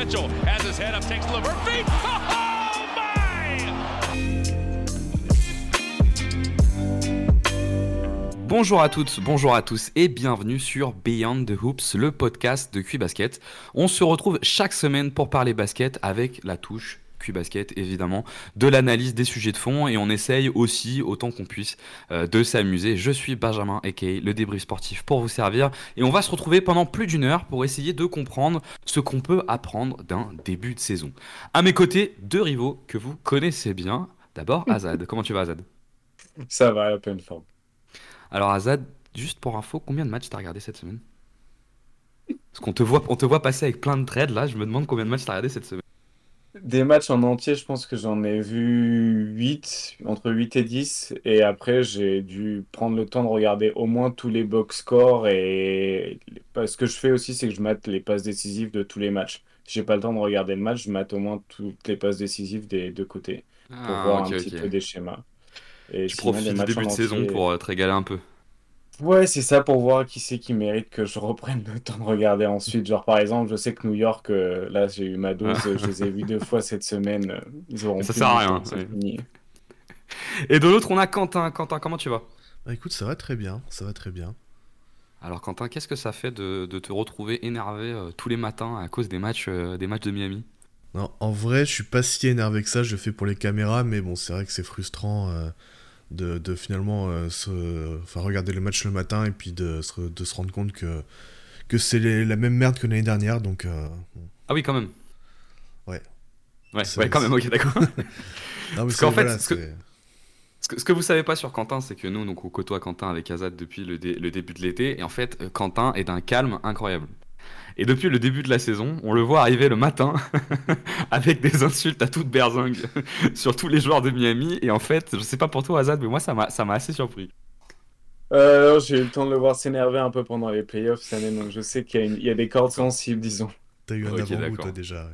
Oh! Bonjour à toutes, bonjour à tous et bienvenue sur Beyond the Hoops, le podcast de Basket. On se retrouve chaque semaine pour parler basket avec la touche Basket évidemment, de l'analyse des sujets de fond et on essaye aussi autant qu'on puisse euh, de s'amuser. Je suis Benjamin Ekei, le débris sportif pour vous servir et on va se retrouver pendant plus d'une heure pour essayer de comprendre ce qu'on peut apprendre d'un début de saison. À mes côtés, deux rivaux que vous connaissez bien. D'abord Azad, comment tu vas Azad? Ça va, à pleine forme. Alors Azad, juste pour info, combien de matchs t'as regardé cette semaine? Parce qu'on te voit, on te voit passer avec plein de trades là, je me demande combien de matchs t'as regardé cette semaine. Des matchs en entier, je pense que j'en ai vu 8, entre 8 et 10. Et après, j'ai dû prendre le temps de regarder au moins tous les box scores. Et ce que je fais aussi, c'est que je mate les passes décisives de tous les matchs. Si j'ai pas le temps de regarder le match, je mate au moins toutes les passes décisives des deux côtés pour ah, voir un petit peu des schémas. Et tu profites du début de saison pour euh, te régaler un peu. Ouais, c'est ça pour voir qui c'est qui mérite que je reprenne le temps de regarder ensuite. Genre, par exemple, je sais que New York, euh, là, j'ai eu ma dose, je les ai vus deux fois cette semaine. Euh, ils auront ça sert à rien. Et de l'autre, on a Quentin. Quentin, comment tu vas? Bah, Écoute, ça va très bien. Ça va très bien. Alors, Quentin, qu'est-ce que ça fait de, te retrouver énervé euh, tous les matins à cause des matchs, des matchs de Miami? Non, en vrai, je suis pas si énervé que ça. Je le fais pour les caméras, mais bon, c'est vrai que c'est frustrant de, finalement euh, se, enfin, regarder le match le matin et puis de se, de se rendre compte que, que c'est la même merde que l'année dernière. Donc, euh, ah oui, quand même. Ouais. Ouais, ouais quand même, ok, d'accord. Parce qu'en fait, ce, que, ce, que, vous savez pas sur Quentin, c'est que nous, donc, on côtoie Quentin avec Azad depuis le, le début de l'été. Et en fait, euh, Quentin est d'un calme incroyable. Et depuis le début de la saison, on le voit arriver le matin avec des insultes à toute berzingue sur tous les joueurs de Miami. Et en fait, je sais pas pour toi, Azad, mais moi, ça m'a assez surpris. Euh, J'ai eu le temps de le voir s'énerver un peu pendant les playoffs cette année, donc je sais qu'il y, a des cordes sensibles, disons. T'as eu un avant toi déjà,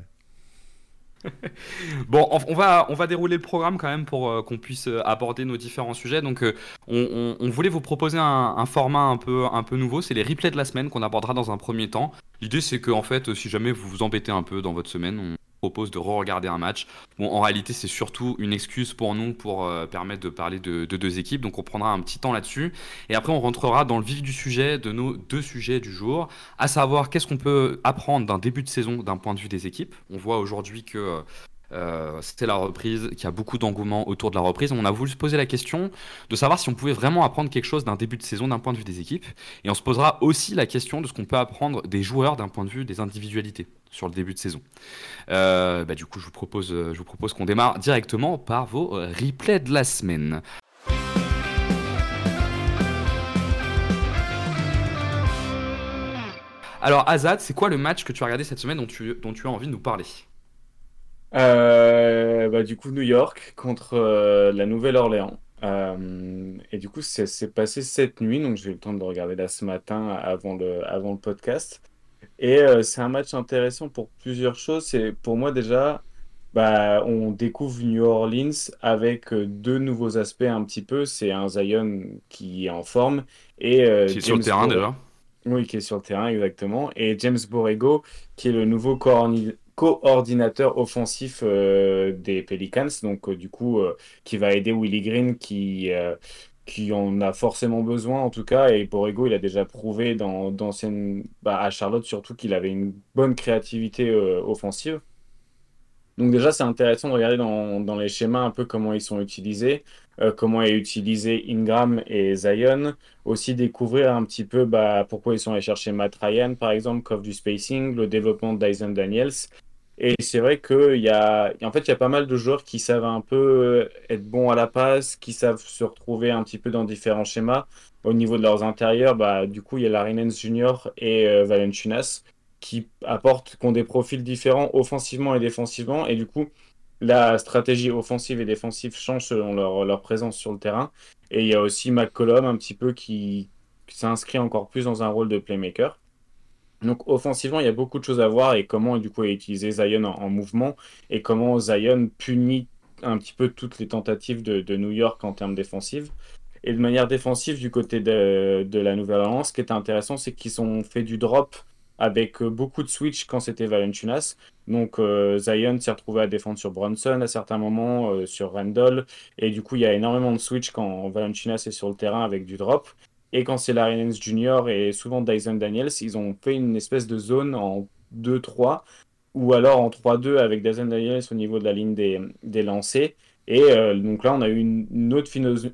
bon, on va, on va dérouler le programme quand même pour euh, qu'on puisse euh, aborder nos différents sujets. Donc, euh, on, voulait vous proposer un, format un peu, un peu nouveau. C'est les replays de la semaine qu'on abordera dans un premier temps. L'idée, c'est que, en fait, si jamais vous vous embêtez un peu dans votre semaine, de re-regarder un match. Bon, en réalité, c'est surtout une excuse pour nous pour permettre de parler de, de, deux équipes. Donc, on prendra un petit temps là-dessus. Et après, on rentrera dans le vif du sujet de nos deux sujets du jour, à savoir qu'est-ce qu'on peut apprendre d'un début de saison d'un point de vue des équipes. On voit aujourd'hui que euh, c'était la reprise, qu'il y a beaucoup d'engouement autour de la reprise. On a voulu se poser la question de savoir si on pouvait vraiment apprendre quelque chose d'un début de saison d'un point de vue des équipes. Et on se posera aussi la question de ce qu'on peut apprendre des joueurs d'un point de vue des individualités sur le début de saison. Euh, bah, du coup, je vous propose, vous propose qu'on démarre directement par vos replays de la semaine. Alors, Azad, c'est quoi le match que tu as regardé cette semaine dont tu as envie de nous parler? Euh, bah, du coup, New York contre euh, la Nouvelle-Orléans. Euh, et du coup, c'est passé cette nuit, donc j'ai eu le temps de regarder là ce matin avant le, avant le podcast. Et c'est un match intéressant pour plusieurs choses. C'est pour moi déjà, bah, on découvre New Orleans avec deux nouveaux aspects un petit peu. C'est un Zion qui est en forme et qui est sur le terrain déjà. Oui, qui est sur le terrain exactement. Et James Borrego, qui est le nouveau coordinateur coordinateur offensif euh, des Pelicans, donc euh, du coup euh, qui va aider Willie Green qui qui en a forcément besoin en tout cas. Et Borrego il a déjà prouvé dans d'anciennes bah, à Charlotte surtout qu'il avait une bonne créativité offensive. Donc déjà c'est intéressant de regarder dans, dans, les schémas un peu comment ils sont utilisés, comment est utilisé Ingram et Zion, aussi découvrir un petit peu bah, pourquoi ils sont allés chercher Matt Ryan par exemple, coffre du spacing, le développement de Dyson Daniels et c'est vrai qu'il y a, en fait, il y a pas mal de joueurs qui savent un peu être bons à la passe, qui savent se retrouver un petit peu dans différents schémas. Au niveau de leurs intérieurs, bah, du coup, il y a Larinens Junior et euh, qui apportent, qui ont des profils différents offensivement et défensivement. Et du coup, la stratégie offensive et défensive change selon leur, présence sur le terrain. Et il y a aussi McCollum un petit peu qui s'inscrit encore plus dans un rôle de playmaker. Donc offensivement, il y a beaucoup de choses à voir et comment du coup est utilisé Zion en, mouvement et comment Zion punit un petit peu toutes les tentatives de, New York en termes défensifs. Et de manière défensive, du côté de, la Nouvelle-Orléans, ce qui est intéressant, c'est qu'ils ont fait du drop avec beaucoup de switch quand c'était Valanciunas. Donc Zion s'est retrouvé à défendre sur Brunson à certains moments, sur Randall. Et du coup, il y a énormément de switch quand Valanciunas est sur le terrain avec du drop. Et quand c'est Larry Nance Jr. et souvent Dyson Daniels, ils ont fait une espèce de zone en 2-3 ou alors en 3-2 avec Dyson Daniels au niveau de la ligne des, des lancers. Et euh, donc là, on a eu une, autre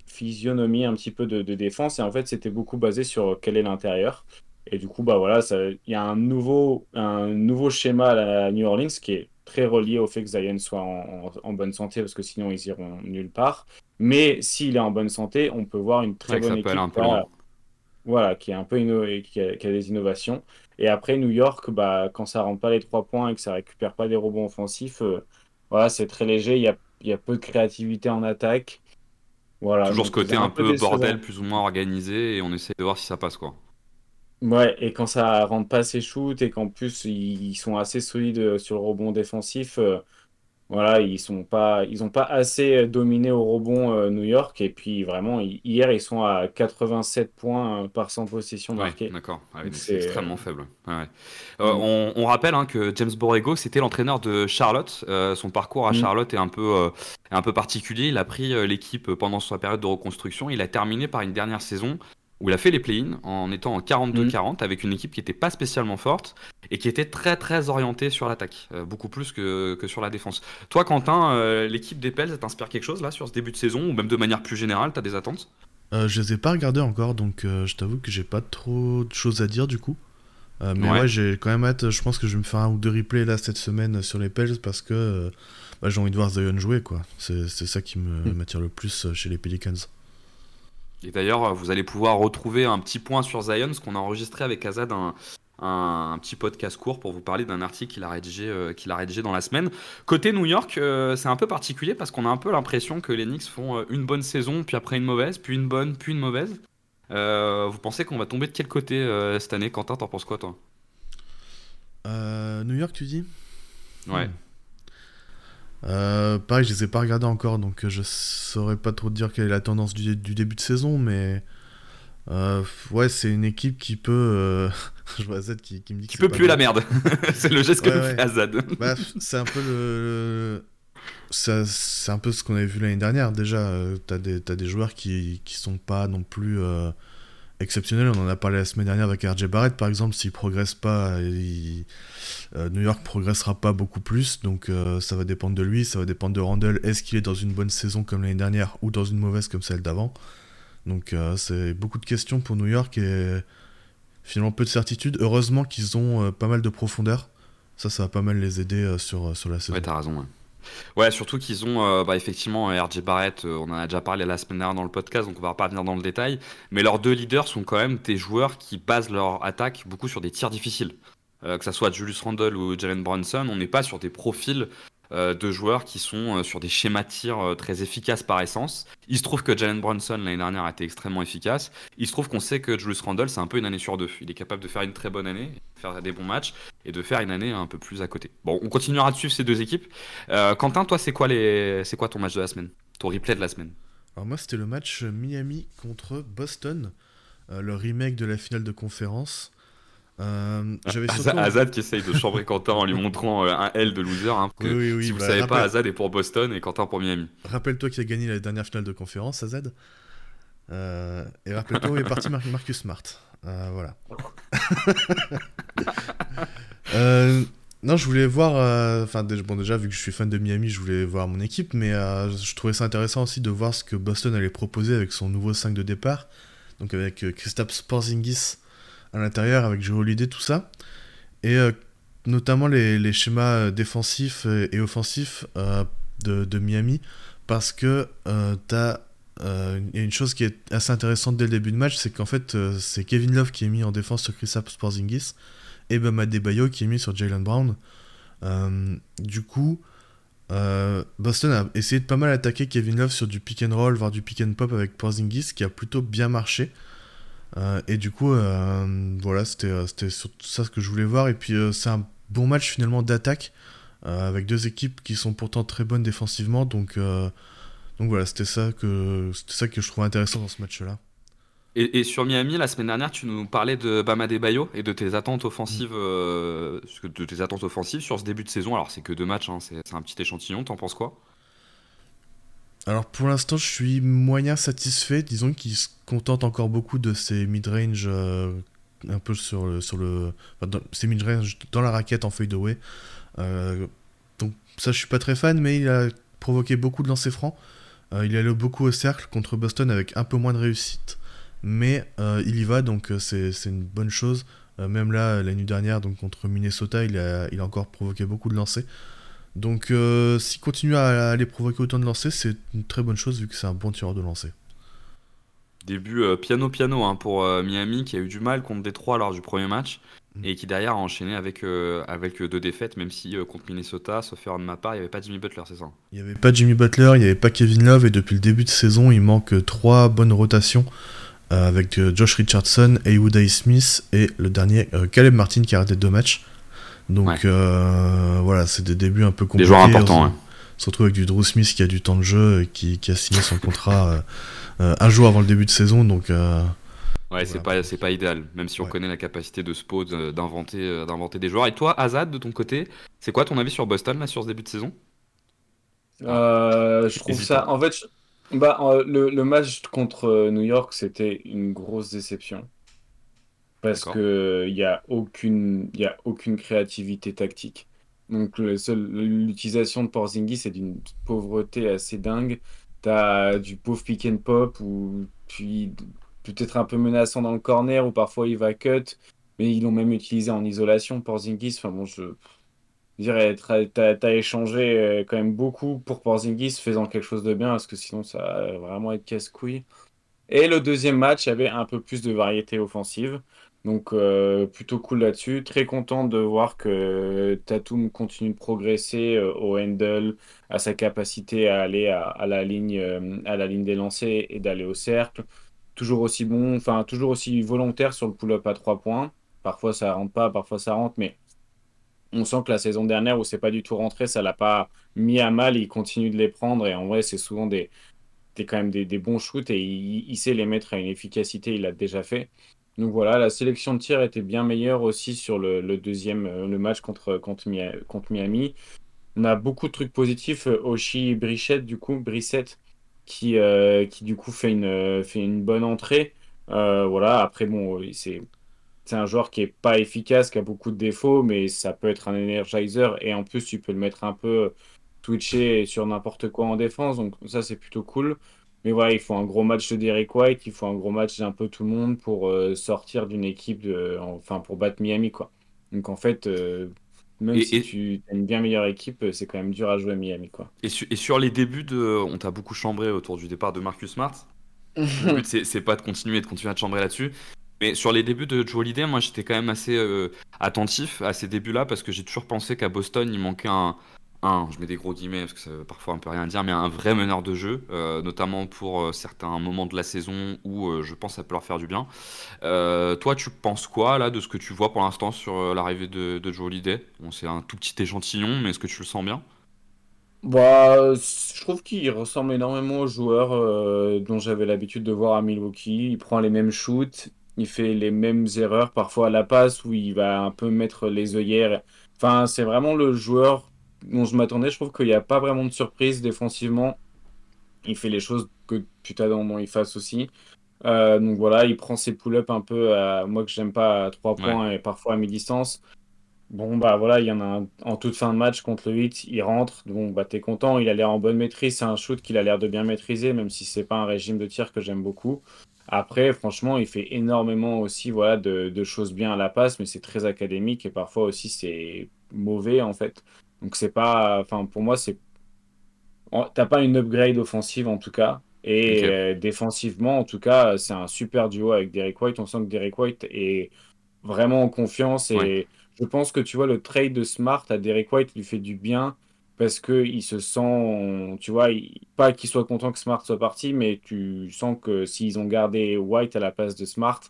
physionomie un petit peu de, défense. Et en fait, c'était beaucoup basé sur quel est l'intérieur. Et du coup, bah voilà, il y a un nouveau, un nouveau schéma à New Orleans qui est très relié au fait que Zion soit en, bonne santé, parce que sinon, ils iront nulle part. Mais s'il est en bonne santé, on peut voir une très bonne équipe. Voilà, qui est un peu qui, a, des innovations. Et après, New York, bah, quand ça rentre pas les trois points et que ça récupère pas des rebonds offensifs, euh, voilà, c'est très léger. Il y a il y a peu de créativité en attaque. Voilà, Toujours ce côté un, peu, bordel, plus ou moins organisé, et on essaie de voir si ça passe quoi. Ouais, et quand ça rentre pas ses shoots et qu'en plus ils sont assez solides sur le rebond défensif, euh, voilà, ils sont pas, ils ont pas assez dominé au rebond euh, New York. Et puis vraiment, hier, ils sont à 87 points euh, par 100 possessions marquées. D'accord, c'est extrêmement faible. Euh, on, rappelle hein, que James Borrego, c'était l'entraîneur de Charlotte. son parcours à mm. Charlotte est un peu, un peu particulier. Il a pris l'équipe pendant sa période de reconstruction. Il a terminé par une dernière saison où il a fait les play-ins en étant en 42-40 mm. avec une équipe qui n'était pas spécialement forte et qui était très très orientée sur l'attaque, euh, beaucoup plus que, que, sur la défense. Toi, Quentin, euh, l'équipe des Pels, ça t'inspire quelque chose là sur ce début de saison ou même de manière plus générale, tu as des attentes? Euh, Je les ai pas regardés encore, donc je t'avoue que j'ai pas trop de choses à dire du coup. mais ouais, j'ai quand même hâte, je pense que je vais me faire un ou deux replays là cette semaine sur les Pels parce que bah, j'ai envie de voir Zion jouer quoi. C'est ça qui mm. m'attire le plus chez les Pelicans. Et d'ailleurs, vous allez pouvoir retrouver un petit point sur Zion, ce qu'on a enregistré avec Azad un, un, petit podcast court pour vous parler d'un article qu'il a, rédigé, euh, qu'il a rédigé dans la semaine. Côté New York, euh, c'est un peu particulier parce qu'on a un peu l'impression que les Knicks font euh, une bonne saison, puis après une mauvaise, puis une bonne, puis une mauvaise. vous pensez qu'on va tomber de quel côté cette année? Quentin, t'en penses quoi toi? New York, tu dis? Ouais. Hmm. Euh, pareil, je les ai pas regardés encore, donc euh, je saurais pas trop dire quelle est la tendance du, début de saison, mais euh, ouais, c'est une équipe qui peut. je vois Z qui, me dit qui peut puer la merde. c'est le geste que fait Azad. Bah, c'est un peu le. C'est un peu ce qu'on avait vu l'année dernière. Déjà, t'as des, as des joueurs qui, qui sont pas non plus exceptionnel. On en a parlé la semaine dernière avec RJ Barrett, par exemple. S'il progresse pas, euh, New York progressera pas beaucoup plus. Donc euh, ça va dépendre de lui, ça va dépendre de Randall. Est-ce qu'il est dans une bonne saison comme l'année dernière ou dans une mauvaise comme celle d'avant? Donc euh, c'est beaucoup de questions pour New York et finalement peu de certitude. Heureusement qu'ils ont pas mal de profondeur. Ça, ça va pas mal les aider sur, sur la saison. Ouais, t'as raison. Ouais, surtout qu'ils ont euh, bah, effectivement RJ Barrett, euh, on en a déjà parlé la semaine dernière dans le podcast, donc on va pas venir dans le détail. Mais leurs deux leaders sont quand même des joueurs qui basent leur attaque beaucoup sur des tirs difficiles. Euh, que ce soit Julius Randle ou Jalen Brunson, on n'est pas sur des profils euh, de joueurs qui sont euh, sur des schémas euh, très efficaces par essence. Il se trouve que Jalen Brunson l'année dernière a été extrêmement efficace. Il se trouve qu'on sait que Julius Randle c'est un peu une année sur deux. Il est capable de faire une très bonne année, faire des bons matchs et de faire une année un peu plus à côté. Bon, on continuera de suivre ces deux équipes. Quentin, toi, c'est quoi les, c'est quoi ton match de la semaine, ton replay de la semaine? Alors moi, c'était le match Miami contre Boston, le remake de la finale de conférence. Euh, Azad qui essaye de chambrer Quentin en lui montrant euh, un L de loser. Hein, si vous ne bah, savez pas, Azad est pour Boston et Quentin pour Miami. Rappelle-toi qu'il a gagné la dernière finale de conférence, Azad. Euh, et rappelle-toi où est parti Marcus Smart. Euh, voilà. non, je voulais voir. Enfin, bon, déjà, vu que je suis fan de Miami, je voulais voir mon équipe, mais je trouvais ça intéressant aussi de voir ce que Boston allait proposer avec son nouveau 5 de départ. Donc, avec Christophe Sporzingis à l'intérieur avec Joe Holiday, tout ça. Et euh, notamment les, schémas euh, défensifs et, offensifs euh, de, Miami, parce que tu as une chose qui est assez intéressante dès le début de match, c'est qu'en fait, c'est Kevin Love qui est mis en défense sur Chris Porzingis et Bama Debayo qui est mis sur Jalen Brown. du coup, Boston a essayé de pas mal attaquer Kevin Love sur du pick and roll, voire du pick and pop avec Porzingis, qui a plutôt bien marché. Euh, et du coup, euh, voilà, c'était euh, surtout ça ce que je voulais voir. Et puis, c'est un bon match finalement d'attaque avec deux équipes qui sont pourtant très bonnes défensivement. Donc, donc voilà, c'était ça, que, ça que je trouvais intéressant dans ce match-là. Et, sur Miami, la semaine dernière, tu nous parlais de Bama Bayo et de tes attentes offensives, de tes attentes offensives sur ce début de saison. Alors, c'est que deux matchs, hein, c'est un petit échantillon. T'en penses quoi? Alors, pour l'instant, je suis moyen satisfait. Disons qu'il se contente encore beaucoup de ses mid-range, euh, un peu sur le, sur le, ses mid-range dans la raquette en feuille de way. Euh, donc, ça, je suis pas très fan, mais il a provoqué beaucoup de lancers francs. il est allé beaucoup au cercle contre Boston avec un peu moins de réussite mais euh, il y va, donc euh, c'est une bonne chose. Euh, même là, la nuit dernière, donc contre Minnesota, il a, il a encore provoqué beaucoup de lancers. Donc s'il continue à aller provoquer autant de lancers, c'est une très bonne chose vu que c'est un bon tireur de lancer. Début piano-piano hein, pour Miami qui a eu du mal contre Détroit lors du premier match mm. et qui derrière a enchaîné avec, avec deux défaites, même si contre Minnesota, sauf erreur de ma part, il n'y avait pas Jimmy Butler, c'est ça Il n'y avait pas Jimmy Butler, il n'y avait pas Kevin Love et depuis le début de saison, il manque trois bonnes rotations. Euh, avec euh, Josh Richardson, Haywood Smith et le dernier euh, Caleb Martin qui a arrêté deux matchs. Donc voilà, c'est des débuts un peu compliqués. Des joueurs importants. On, se retrouve avec du Drew Smith qui a du temps de jeu, qui, qui a signé son contrat un jour avant le début de saison. Donc Ouais, c'est pas, c'est pas idéal, même si on connaît la capacité de Spo d'inventer, d'inventer des joueurs. Et toi, Azad, de ton côté, c'est quoi ton avis sur Boston là, sur ce début de saison? Je trouve ça. En fait, bah, euh, le, le, match contre euh, New York, c'était une grosse déception. Parce qu'il n'y a, aucune, y a aucune créativité tactique. Donc, l'utilisation de Porzingis, c'est d'une pauvreté assez dingue. Tu as du pauvre pick and pop, ou puis peut-être un peu menaçant dans le corner, ou parfois il va cut. Mais ils l'ont même utilisé en isolation, Porzingis. Enfin bon, je dirais, t'as échangé euh, quand même beaucoup pour Porzingis faisant quelque chose de bien, parce que sinon ça va vraiment être casse-couille. Et le deuxième match avait un peu plus de variété offensive. Donc euh, plutôt cool là-dessus. Très content de voir que Tatum continue de progresser euh, au handle, à sa capacité à aller à, la, ligne, à la ligne des lancers et d'aller au cercle. Toujours aussi bon, enfin toujours aussi volontaire sur le pull-up à trois points. Parfois ça rentre pas, parfois ça rentre, mais on sent que la saison dernière où c'est pas du tout rentré, ça l'a pas mis à mal. Il continue de les prendre et en vrai, c'est souvent des, quand même des, bons shoots et il, sait les mettre à une efficacité. Il l'a déjà fait. Donc voilà, la sélection de tir était bien meilleure aussi sur le, deuxième euh, le match contre, Miami. On a beaucoup de trucs positifs. Oshi Brichette, du coup, Brissette, qui, euh, qui du coup fait une, fait une bonne entrée. Euh, voilà, après, bon, c'est c'est un joueur qui est pas efficace, qui a beaucoup de défauts, mais ça peut être un energizer et en plus tu peux le mettre un peu twitcher sur n'importe quoi en défense, donc ça c'est plutôt cool. Mais voilà, il faut un gros match de Derek White, il faut un gros match d'un peu tout le monde pour euh, sortir d'une équipe, de, enfin pour battre Miami quoi. Donc en fait, euh, même si tu as une bien meilleure équipe, c'est quand même dur à jouer à Miami quoi. Et, et sur les débuts de, on t'a beaucoup chambré autour du départ de Marcus Smart. le but c'est pas de continuer de continuer à te chambrer là-dessus, mais sur les débuts de Joe Holiday, moi j'étais quand même assez euh, attentif à ces débuts-là parce que j'ai toujours pensé qu'à Boston il manquait un, un, je mets des gros guillemets parce que ça veut parfois un peu rien dire, mais un vrai meneur de jeu, euh, notamment pour euh, certains moments de la saison où je pense que ça peut leur faire du bien. toi, tu penses quoi là de ce que tu vois pour l'instant sur l'arrivée de, de, Joe Holiday? Bon, C'est un tout petit échantillon, mais est-ce que tu le sens bien? Bah, je trouve qu'il ressemble énormément aux joueurs dont j'avais l'habitude de voir à Milwaukee. Il prend les mêmes shoots, il fait les mêmes erreurs parfois à la passe où il va un peu mettre les œillères. Enfin, c'est vraiment le joueur dont je m'attendais. Je trouve qu'il n'y a pas vraiment de surprise défensivement. Il fait les choses que tu t'attends dont il fasse aussi. Euh, donc voilà, il prend ses pull-ups un peu à moi que j'aime pas à 3 points et parfois à mi-distance. Bon bah voilà, il y en a un, en toute fin de match contre le 8, il rentre. Bon bah t'es content, il a l'air en bonne maîtrise, c'est un shoot qu'il a l'air de bien maîtriser, même si c'est pas un régime de tir que j'aime beaucoup. Après, franchement, il fait énormément aussi voilà, de, choses bien à la passe, mais c'est très académique et parfois aussi c'est mauvais en fait. Donc c'est pas, enfin pour moi c'est, t'as pas une upgrade offensive en tout cas. Et euh, défensivement, en tout cas, c'est un super duo avec Derek White. On sent que Derek White est vraiment en confiance et je pense que tu vois le trade de Smart à Derek White lui fait du bien parce qu'il se sent, tu vois, pas qu'il soit content que Smart soit parti, mais tu sens que s'ils ont gardé White à la place de Smart,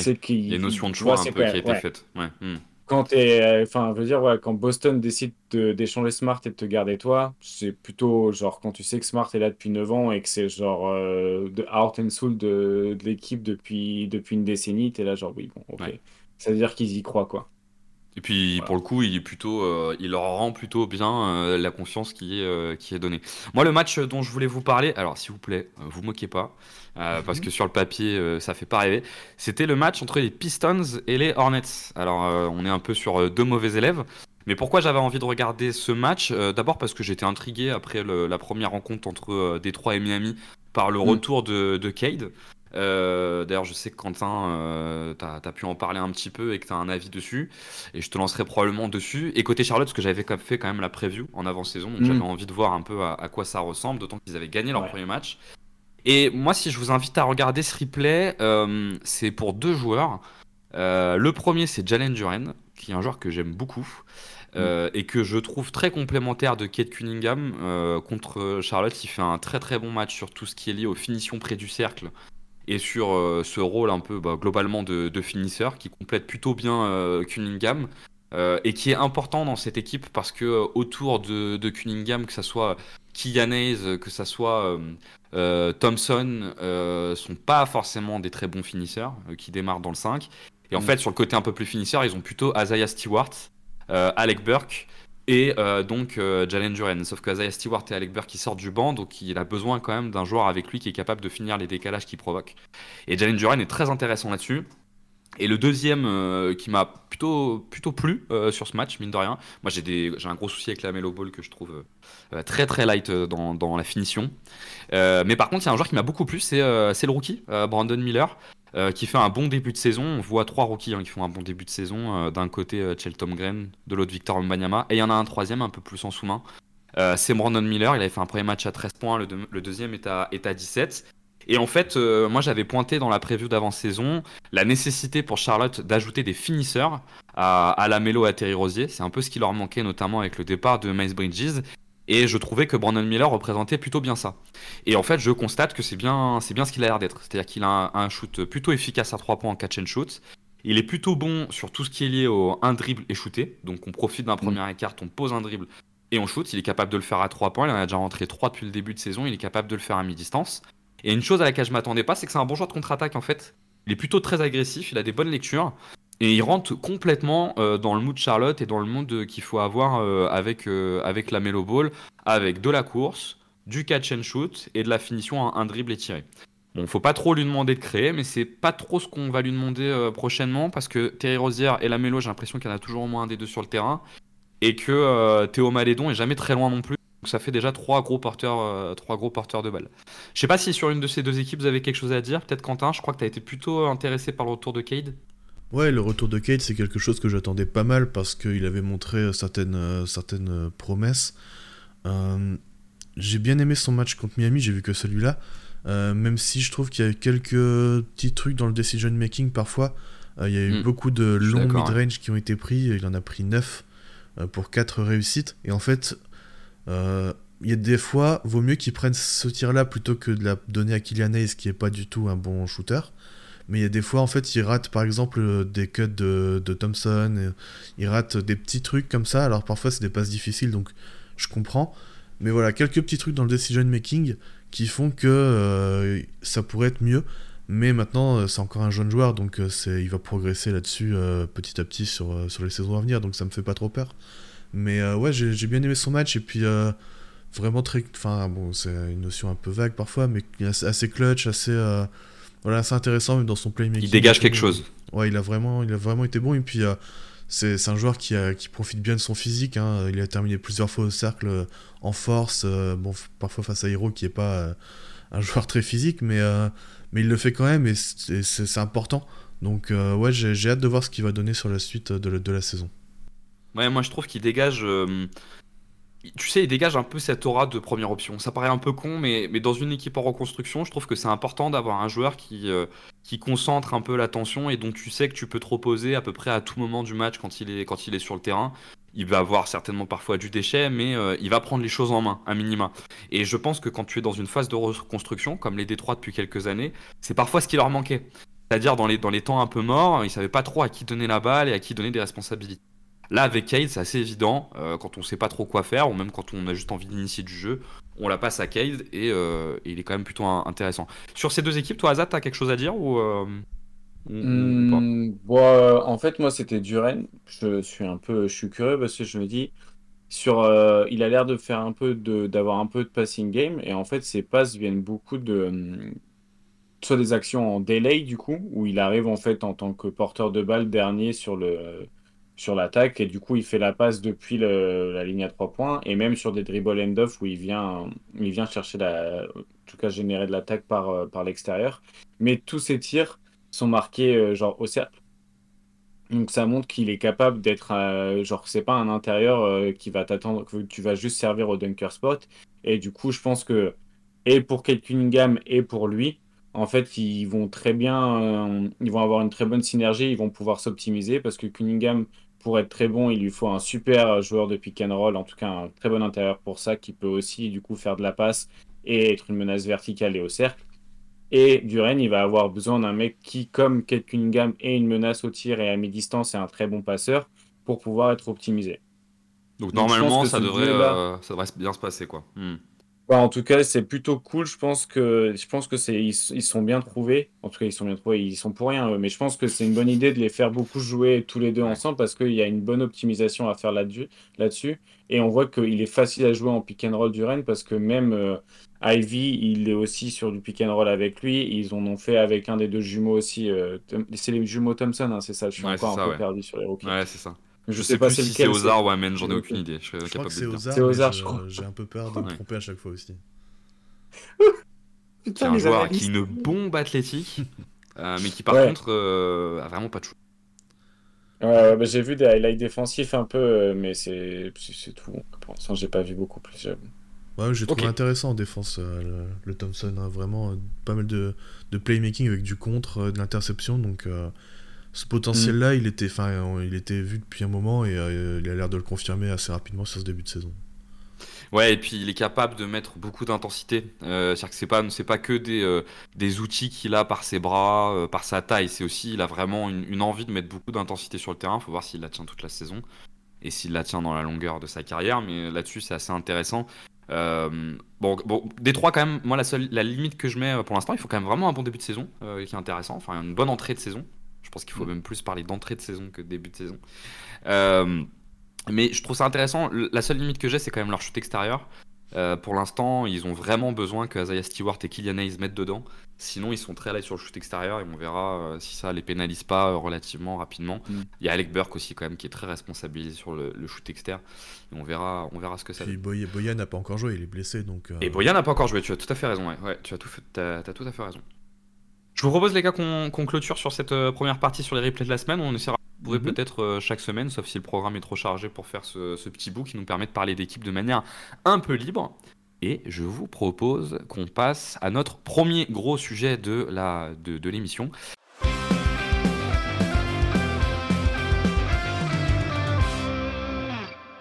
c'est qu'il y a une notion de choix un peu qui a été faite. Hmm. Quand euh, enfin, je veux dire, ouais, quand Boston décide de- d'échanger Smart et de te garder toi, c'est plutôt genre quand tu sais que Smart est là depuis 9 ans et que c'est genre euh, de heart and soul de, de l'équipe depuis, depuis une décennie, t'es là genre oui, bon, ok. Ouais. Ça veut dire qu'ils y croient, quoi. Et puis Voilà. pour le coup, il est plutôt, euh, il leur rend plutôt bien euh, la confiance qui est, euh, qui est donnée. Moi, le match dont je voulais vous parler, alors s'il vous plaît, vous moquez pas, euh, parce que sur le papier, ça fait pas rêver. C'était le match entre les Pistons et les Hornets. Alors, on est un peu sur deux mauvais élèves. Mais pourquoi j'avais envie de regarder ce match D'abord parce que j'étais intrigué après le- la première rencontre entre Détroit et Miami par le Mm. retour de, de Cade. Euh, D'ailleurs, je sais que Quentin, euh, t'as as pu en parler un petit peu et que t'as un avis dessus. Et je te lancerai probablement dessus. Et côté Charlotte, parce que j'avais fait quand même la preview en avant-saison, donc Mm. j'avais envie de voir un peu à, à quoi ça ressemble, d'autant qu'ils avaient gagné leur Ouais. premier match. Et moi, si je vous invite à regarder ce replay, euh, c'est pour deux joueurs. Le premier, c'est Jalen Duren, qui est un joueur que j'aime beaucoup. euh, et que je trouve très complémentaire de Kate Cunningham euh, contre Charlotte. Il fait un très très bon match sur tout ce qui est lié aux finitions près du cercle et sur euh, ce rôle un peu bah, globalement de, de finisseur qui complète plutôt bien euh, Cunningham euh, et qui est important dans cette équipe parce que euh, autour de, de Cunningham, que ça soit Hayes, que ça soit Thompson, sont pas forcément des très bons finisseurs qui démarrent dans le 5. Et en Mm. fait, sur le côté un peu plus finisseur, ils ont plutôt Isaiah Stewart, Alec Burke et euh, donc euh, Jalen Duren. Sauf Isaiah Stewart et Alec Burke qui sortent du banc, donc il a besoin quand même d'un joueur avec lui qui est capable de finir les décalages qu'il provoque. Et Jalen Duren est très intéressant là-dessus. Et le deuxième euh, qui m'a plutôt, plutôt plu euh, sur ce match, mine de rien, moi j'ai des- un gros souci avec la Melo Ball que je trouve euh, très très light euh, dans, dans la finition. Euh, mais par contre, il y a un joueur qui m'a beaucoup plu, c'est euh, le rookie, euh, Brandon Miller, euh, qui fait un bon début de saison. On voit trois rookies hein, qui font un bon début de saison. euh, D'un côté, euh, Cheltom Green, de l'autre, Victor Mbanyama. Et il y en a un troisième, un peu plus en sous-main. Euh, c'est Brandon Miller, il avait fait un premier match à 13 points, le, le deuxième est à, est à 17. Et en fait, euh, moi j'avais pointé dans la preview d'avant-saison la nécessité pour Charlotte d'ajouter des finisseurs à, à la Melo et à Terry Rosier. C'est un peu ce qui leur manquait, notamment avec le départ de Miles Bridges. Et je trouvais que Brandon Miller représentait plutôt bien ça. Et en fait, je constate que c'est bien, c'est bien ce qu'il a l'air d'être. C'est-à-dire qu'il a un, un shoot plutôt efficace à 3 points en catch and shoot. Il est plutôt bon sur tout ce qui est lié au un dribble et shooter. Donc on profite d'un premier écart, on pose un dribble et on shoot. Il est capable de le faire à 3 points. Il en a déjà rentré 3 depuis le début de saison. Il est capable de le faire à mi-distance. Et une chose à laquelle je m'attendais pas, c'est que c'est un bon joueur de contre-attaque en fait. Il est plutôt très agressif, il a des bonnes lectures. Et il rentre complètement euh, dans le mood Charlotte et dans le mood euh, qu'il faut avoir euh, avec, la Melo Ball, avec de la course, du catch and shoot et de la finition à un dribble étiré. Bon, faut pas trop lui demander de créer, mais c'est pas trop ce qu'on va lui demander prochainement parce que Terry Rozier et la Melo, j'ai l'impression qu'il y en a toujours au moins un des deux sur le terrain et que Théo Malédon est jamais très loin non plus. Donc ça fait déjà trois gros porteurs, euh, trois gros porteurs de balles. Je sais pas si sur une de ces deux équipes vous avez quelque chose à dire. Peut-être Quentin, je crois que tu as été plutôt intéressé par le retour de Cade. Ouais, le retour de Kate, c'est quelque chose que j'attendais pas mal parce qu'il avait montré euh, certaines, euh, certaines promesses. Euh, j'ai bien aimé son match contre Miami, j'ai vu que celui-là. Même si je trouve qu'il y a quelques petits trucs dans le decision making parfois. Il y a eu Mm. beaucoup de longs d'accord, mid-range qui ont été pris. Il en a pris 9 pour 4 réussites. Et en fait, il y a des fois, vaut mieux qu'il prenne ce tir-là plutôt que de la donner à Kylian Hayes, qui est pas du tout un bon shooter. Mais il y a des fois, en fait, il rate par exemple euh, des cuts de, Thompson, et il rate des petits trucs comme ça. Alors parfois, c'est des passes difficiles, donc je comprends. Mais voilà, quelques petits trucs dans le decision making qui font que euh, ça pourrait être mieux. Mais maintenant, euh, c'est encore un jeune joueur, donc euh, il va progresser là-dessus euh, petit à petit sur, euh, sur les saisons à venir, donc ça me fait pas trop peur. Mais euh, ouais, j'ai, bien aimé son match, et puis euh, vraiment très. Enfin, bon, c'est une notion un peu vague parfois, mais assez, clutch, assez. euh, voilà, assez intéressant, même dans son playmaking. Il dégage quelque chose. Ouais, il a vraiment, il a vraiment été bon. Et puis, c'est un joueur qui, qui profite bien de son physique. hein. Il a terminé plusieurs fois au cercle en force. bon, parfois face à Hiro, qui est pas un joueur très physique, mais, mais il le fait quand même et c'est important. Donc, ouais, j'ai j'ai hâte de voir ce qu'il va donner sur la suite de la, de la saison. Ouais, moi je trouve qu'il dégage. euh, Tu sais, il dégage un peu cette aura de première option. Ça paraît un peu con, mais, dans une équipe en reconstruction, je trouve que c'est important d'avoir un joueur qui, euh, qui concentre un peu l'attention et dont tu sais que tu peux te reposer à peu près à tout moment du match quand il est, quand il est sur le terrain. Il va avoir certainement parfois du déchet, mais euh, il va prendre les choses en main, un minima. Et je pense que quand tu es dans une phase de reconstruction, comme les Détroits depuis quelques années, c'est parfois ce qui leur manquait. C'est-à-dire dans les, dans les temps un peu morts, il savait pas trop à qui donner la balle et à qui donner des responsabilités. Là, avec Cade, c'est assez évident. euh, quand on sait pas trop quoi faire, ou même quand on a juste envie d'initier du jeu, on la passe à Cade et, euh, et il est quand même plutôt un- intéressant. Sur ces deux équipes, toi, Azat, t'as quelque chose à dire ou, euh, Hmm, bon, en fait, moi, c'était Duren. Je suis un peu, je suis curieux parce que je me dis, sur, il a l'air de faire un peu de, d'avoir un peu de passing game et en fait, ses passes viennent beaucoup de, hum, soit des actions en delay du coup, où il arrive en fait en tant que porteur de balle dernier sur le, sur l'attaque et du coup, il fait la passe depuis la ligne à trois points et même sur des dribble end off où il vient, il vient chercher la, en tout cas, générer de l'attaque par, euh, par l'extérieur. Mais tous ses tirs sont marqués euh, genre au cercle. Donc ça montre qu'il est capable d'être euh, genre c'est pas un intérieur euh, qui va t'attendre que tu vas juste servir au dunker spot et du coup je pense que et pour Kate Cunningham et pour lui en fait ils vont très bien ils vont avoir une très bonne synergie ils vont pouvoir s'optimiser parce que Cunningham pour être très bon il lui faut un super joueur de pick and roll en tout cas un très bon intérieur pour ça qui peut aussi du coup faire de la passe et être une menace verticale et au cercle et Duren, il va avoir besoin d'un mec qui, comme Kate Cunningham, est une menace au tir et à mi-distance et un très bon passeur pour pouvoir être optimisé. Donc normalement, ça devrait, euh, ça devrait bien se passer, quoi. Hmm. Bah, en tout cas, c'est plutôt cool. Je pense que, je pense que c'est, ils, ils sont bien trouvés. En tout cas, ils sont bien trouvés. Ils sont pour rien, eux. mais je pense que c'est une bonne idée de les faire beaucoup jouer tous les deux Ouais. ensemble parce qu'il y a une bonne optimisation à faire là-dessus. Et on voit qu'il est facile à jouer en pick and roll du Rennes parce que même euh, Ivy, il est aussi sur du pick and roll avec lui. Ils en ont fait avec un des deux jumeaux aussi. euh, c'est les jumeaux Thompson, hein, c'est ça. Je suis Ouais, encore un ça, peu ouais. perdu sur les rookies. Ouais, c'est ça. Je, Je sais sais pas si c'est. Ozar ou Amen, j'en ai aucune idée. Je serais Je crois que de c'est le dire. Ozar, C'est mais Ozar, je- je crois. j'ai un peu peur de me Ouais. tromper à chaque fois aussi. C'est un joueur analystes. qui a une bombe athlétique, euh, mais qui par Ouais. contre euh, a vraiment pas de chou. Ouais, bah, j'ai vu des highlights défensifs un peu, euh, mais c'est c'est c'est tout. Pour l'instant, j'ai pas vu beaucoup plus. j'avoue. Ouais, j'ai trouvé intéressant en défense euh, le, le Thompson, hein, vraiment euh, pas mal de, de playmaking avec du contre, euh, de l'interception, donc euh, ce potentiel-là, il était, enfin, il était vu depuis un moment et euh, il a l'air de le confirmer assez rapidement sur ce début de saison. Ouais, et puis il est capable de mettre beaucoup d'intensité. Euh, C'est-à-dire que c'est pas, c'est pas que des, euh, des outils qu'il a par ses bras, euh, par sa taille. C'est aussi, il a vraiment une, une envie de mettre beaucoup d'intensité sur le terrain. Faut voir s'il la tient toute la saison et s'il la tient dans la longueur de sa carrière. Mais là-dessus, c'est assez intéressant. Bon, bon, Détroit quand même. Moi, la seule, la limite que je mets pour l'instant, il faut quand même vraiment un bon début de saison qui est intéressant. Enfin, une bonne entrée de saison. Je pense qu'il faut même plus parler d'entrée de saison que de début de saison. Euh, mais je trouve ça intéressant. La seule limite que j'ai, c'est quand même leur chute extérieur. Euh, pour l'instant, ils ont vraiment besoin que Isaiah Stewart et Kylian Hayes mettent dedans. Sinon, ils sont très à l'aise sur le shoot extérieur et on verra euh, si ça les pénalise pas euh, relativement rapidement. Mm. Il y a Alec Burke aussi quand même qui est très responsabilisé sur le, le shoot externe. Et on verra, on verra ce que ça Puis donne. Boy- Boyan n'a pas encore joué, il est blessé, donc... euh, Et Boyan n'a pas encore joué. Tu as tout à fait raison. Ouais, ouais tu as tout, fait- t'as tout à fait raison. Je vous propose les gars qu'on clôture sur cette euh, première partie sur les replays de la semaine. On essaiera de Mhm. peut-être euh, chaque semaine, sauf si le programme est trop chargé pour faire ce, ce petit bout qui nous permet de parler d'équipe de manière un peu libre. Et je vous propose qu'on passe à notre premier gros sujet de la de, de l'émission.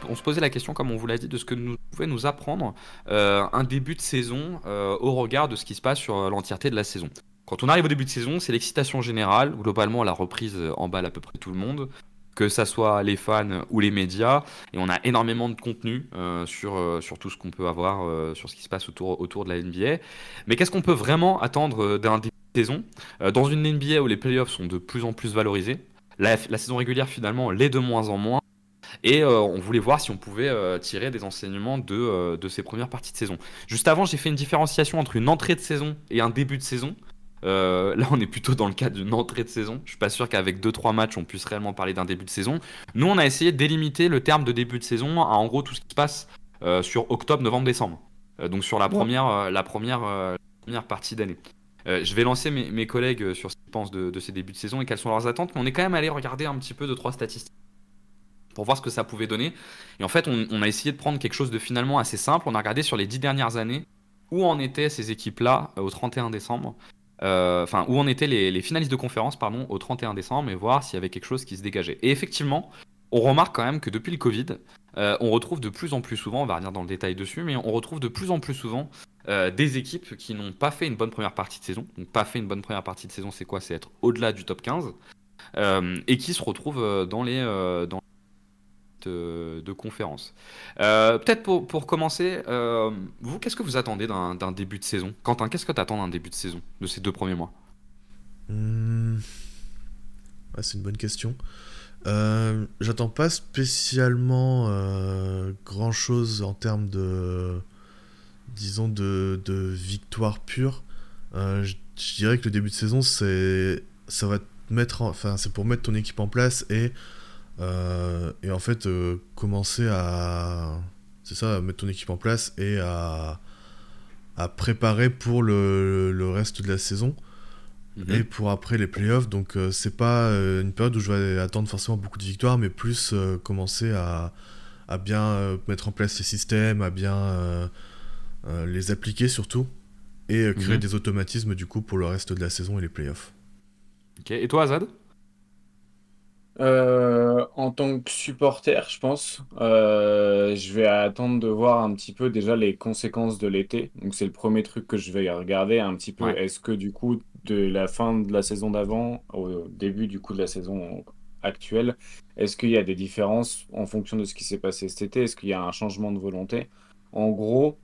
On se posait la question, comme on vous l'a dit, de ce que nous pouvait nous apprendre euh, un début de saison au regard de ce qui se passe sur l'entièreté de la saison. Quand on arrive au début de saison, c'est l'excitation générale. Globalement, la reprise euh, emballe à peu près tout le monde, que ça soit les fans ou les médias. Et on a énormément de contenu euh, sur, euh, sur tout ce qu'on peut avoir, sur ce qui se passe autour, autour de la NBA. Mais qu'est-ce qu'on peut vraiment attendre d'un début de saison? Dans une NBA où les playoffs sont de plus en plus valorisés, la, saison régulière finalement l'est de moins en moins. Et on voulait voir si on pouvait tirer des enseignements de, de ces premières parties de saison. Juste avant, j'ai fait une différenciation entre une entrée de saison et un début de saison. Euh, là, on est plutôt dans le cadre d'une entrée de saison. Je suis pas sûr qu'avec 2-3 matchs, on puisse réellement parler d'un début de saison. Nous, on a essayé de délimiter le terme de début de saison à en gros tout ce qui se passe euh, sur octobre, novembre, décembre. Euh, donc sur la première, la première, la première partie d'année. Je vais lancer mes, mes collègues sur ce qu'ils pensent de, de ces débuts de saison et quelles sont leurs attentes, mais on est quand même allé regarder un petit peu de trois statistiques pour voir ce que ça pouvait donner. Et en fait, on, on a essayé de prendre quelque chose de finalement assez simple. On a regardé sur les dix dernières années où en étaient ces équipes-là au 31 décembre. Euh, Enfin, où en étaient les, finalistes de conférence, pardon, au 31 décembre, et voir s'il y avait quelque chose qui se dégageait. Et effectivement, on remarque quand même que depuis le Covid, on retrouve de plus en plus souvent, on va revenir dans le détail dessus, mais on retrouve de plus en plus souvent des équipes qui n'ont pas fait une bonne première partie de saison. Donc pas fait une bonne première partie de saison, c'est quoi? C'est être au-delà du top 15 et qui se retrouvent dans les de, de conférence. Peut-être pour, pour commencer, vous, qu'est-ce que vous attendez d'un début de saison? Quentin, qu'est-ce que tu attends d'un début de saison de ces deux premiers mois? Hmm. C'est une bonne question. Euh, j'attends pas spécialement euh, grand chose en termes de. disons, de, de victoire pure. Euh, je, dirais que le début de saison, c'est. ça va mettre. enfin, c'est pour mettre ton équipe en place et. Et en fait, commencer à. C'est ça, mettre ton équipe en place et à. à préparer pour le, le reste de la saison et mhm. pour après les playoffs. Donc euh, c'est pas euh, une période où je vais attendre forcément beaucoup de victoires, mais plus euh, commencer à, à bien mettre en place les systèmes, à bien les appliquer surtout, et créer mhm. des automatismes du coup pour le reste de la saison et les playoffs. Ok, et toi Azad? Euh, en tant que supporter, je pense, euh, je vais attendre de voir un petit peu déjà les conséquences de l'été. Donc c'est le premier truc que je vais regarder un petit peu. Est-ce que du coup, de la fin de la saison d'avant au début du coup de la saison actuelle, est-ce qu'il y a des différences en fonction de ce qui s'est passé cet été? Est-ce qu'il y a un changement de volonté? En gros,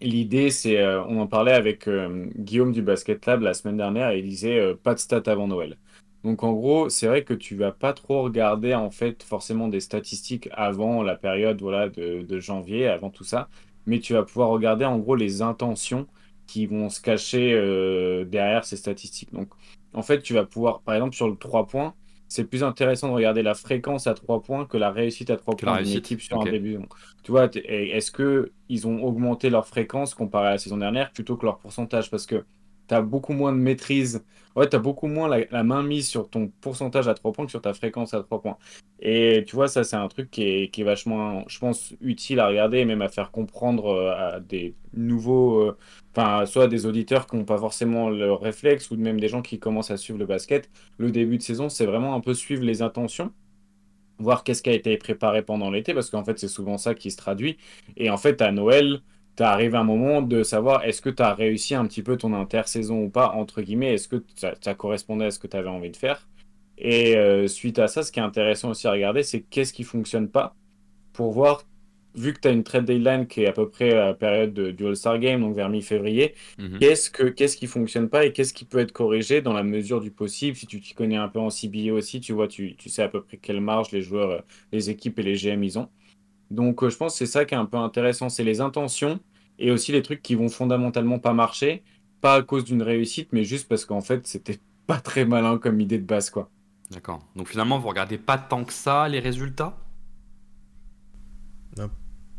l'idée c'est, euh, on en parlait avec Guillaume du Basket Lab la semaine dernière et il disait pas de stats avant Noël. Donc en gros, c'est vrai que tu vas pas trop regarder en fait forcément des statistiques avant la période voilà de, janvier, avant tout ça, mais tu vas pouvoir regarder en gros les intentions qui vont se cacher euh, derrière ces statistiques. Donc en fait, tu vas pouvoir par exemple sur le 3 points, c'est plus intéressant de regarder la fréquence à 3 points que la réussite à 3 points d'une équipe sur un début. tu vois, est-ce que ils ont augmenté leur fréquence comparé à la saison dernière plutôt que leur pourcentage? Parce que tu as beaucoup moins de maîtrise. Ouais, tu as beaucoup moins la, main mise sur ton pourcentage à 3 points que sur ta fréquence à 3 points. Et tu vois, ça, c'est un truc qui est, vachement, je pense, utile à regarder et même à faire comprendre euh, à des nouveaux, euh, enfin, soit des auditeurs qui n'ont pas forcément le réflexe ou même des gens qui commencent à suivre le basket. Le début de saison, c'est vraiment un peu suivre les intentions voir qu'est-ce qui a été préparé pendant l'été, parce qu'en fait, c'est souvent ça qui se traduit. Et en fait, à Noël, tu arrives à un moment de savoir est-ce que tu as réussi un petit peu ton intersaison ou pas, entre guillemets, est-ce que ça, correspondait à ce que tu avais envie de faire? Et euh, suite à ça, ce qui est intéressant aussi à regarder, c'est qu'est-ce qui fonctionne pas pour voir, vu que tu as une trade deadline qui est à peu près à la période du All-Star Game, donc vers mi-février, mhm. qu'est-ce, que, qu'est-ce qui fonctionne pas et qu'est-ce qui peut être corrigé dans la mesure du possible? Si tu t'y connais un peu en CBA aussi, tu vois, tu, tu sais à peu près quelle marge les joueurs, euh, les équipes et les GM ils ont. Donc, euh, je pense que c'est ça qui est un peu intéressant, c'est les intentions et aussi les trucs qui vont fondamentalement pas marcher, pas à cause d'une réussite, mais juste parce qu'en fait, c'était pas très malin comme idée de base, quoi. D'accord. Donc finalement, vous regardez pas tant que ça les résultats?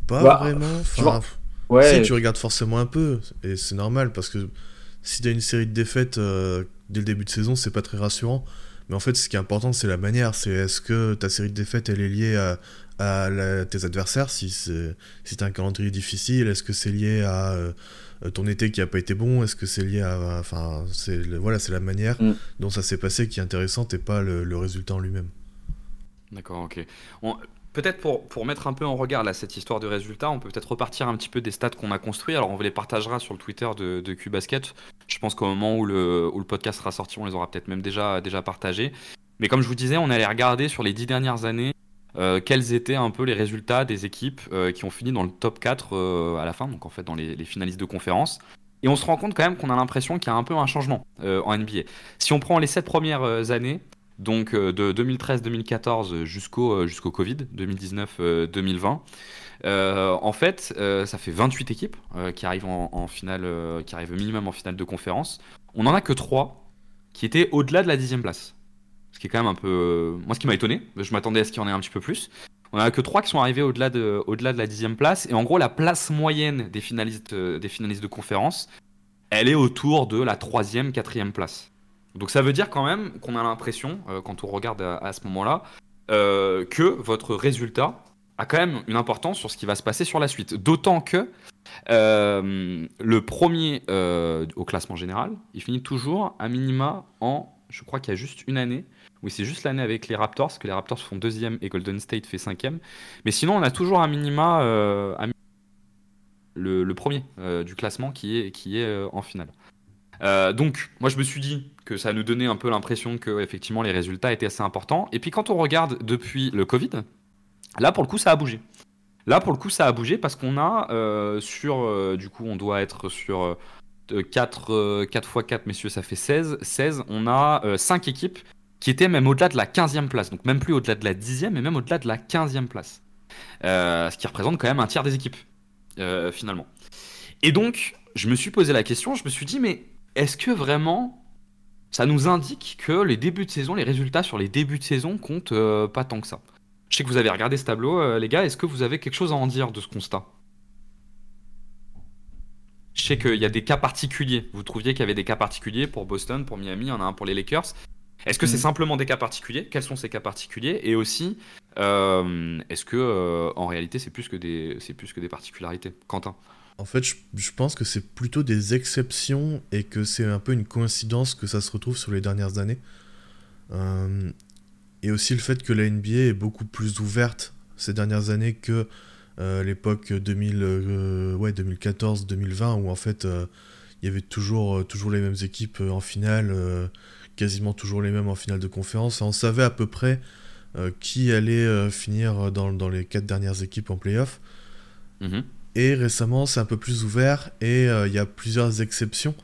Pas bah, vraiment. Enfin, ouais. Si tu regardes forcément un peu, et c'est normal parce que si tu as une série de défaites euh, dès le début de saison, c'est pas très rassurant. Mais en fait, ce qui est important, c'est la manière. C'est est-ce que ta série de défaites, elle est liée à, à tes adversaires? Si c'est si un calendrier difficile Est-ce que c'est lié à euh, ton été qui a pas été bon? Est-ce que c'est lié à enfin c'est voilà c'est la manière mm. dont ça s'est passé qui est intéressante et pas le, résultat en lui-même. D'accord, ok. Peut-être pour, pour mettre un peu en regard là, cette histoire de résultat, on peut peut-être repartir un petit peu des stats qu'on a construits. Alors on les partagera sur le Twitter de, de Qbasket. Je pense qu'au moment où le, où le podcast sera sorti, on les aura peut-être même déjà, déjà partagés. Mais comme je vous disais, on allait regarder sur les dix dernières années euh, quels étaient un peu les résultats des équipes euh, qui ont fini dans le top 4 euh, à la fin, donc en fait dans les, finalistes de conférence. Et on se rend compte quand même qu'on a l'impression qu'il y a un peu un changement en NBA. Si on prend les 7 premières années, donc de 2013-2014 jusqu'au jusqu'au Covid, 2019-2020, en fait, ça fait 28 équipes qui arrivent en, finale, qui arrivent minimum en finale de conférence. On n'en a que 3 qui étaient au-delà de la dixième place. Ce qui est quand même un peu. Euh, moi, ce qui m'a étonné, je m'attendais à ce qu'il y en ait un petit peu plus. On a que trois qui sont arrivés au-delà de, au-delà de la dixième place. Et en gros, la place moyenne des finalistes, euh, des finalistes de conférence, elle est autour de la troisième, quatrième place. Donc ça veut dire quand même qu'on a l'impression, euh, quand on regarde à, ce moment-là, que votre résultat a quand même une importance sur ce qui va se passer sur la suite. D'autant que le premier au classement général, il finit toujours à minima en Je crois qu'il y a juste une année. Oui, c'est juste l'année avec les Raptors, parce que les Raptors font deuxième et Golden State fait cinquième. Mais sinon, on a toujours un minima, euh, le, premier euh, du classement qui est, qui est euh, en finale. Euh, donc, moi, je me suis dit que ça nous donnait un peu l'impression que effectivement les résultats étaient assez importants. Et puis, quand on regarde depuis le Covid, là, pour le coup, ça a bougé. Là, pour le coup, ça a bougé parce qu'on a euh, sur, euh, du coup, on doit être sur euh, 4, x 4, messieurs, ça fait 16. 16, on a 5 équipes qui étaient même au-delà de la 15e place. Donc, même plus au-delà de la 10e, mais même au-delà de la 15e place. Euh, ce qui représente quand même un tiers des équipes, euh, finalement. Et donc, je me suis posé la question, je me suis dit, mais est-ce que vraiment ça nous indique que les débuts de saison, les résultats sur les débuts de saison comptent euh, pas tant que ça. Je sais que vous avez regardé ce tableau, euh, les gars, est-ce que vous avez quelque chose à en dire de ce constat? Je sais qu'il y a des cas particuliers. Vous trouviez qu'il y avait des cas particuliers pour Boston, pour Miami, il y en a un pour les Lakers. Est-ce que c'est Mhm. simplement des cas particuliers? Quels sont ces cas particuliers? Et aussi, euh, est-ce que en réalité c'est plus que des c'est plus que des particularités? Quentin? En fait, je, pense que c'est plutôt des exceptions et que c'est un peu une coïncidence que ça se retrouve sur les dernières années. Euh, et aussi le fait que la NBA est beaucoup plus ouverte ces dernières années que euh, l'époque 2000, euh, ouais, 2014-2020 où en fait il y avait toujours, toujours les mêmes équipes en finale, quasiment toujours les mêmes en finale de conférence. On savait à peu près qui allait finir dans, dans les quatre dernières équipes en playoff. Mhm. Et récemment, c'est un peu plus ouvert et euh, il y a plusieurs exceptions.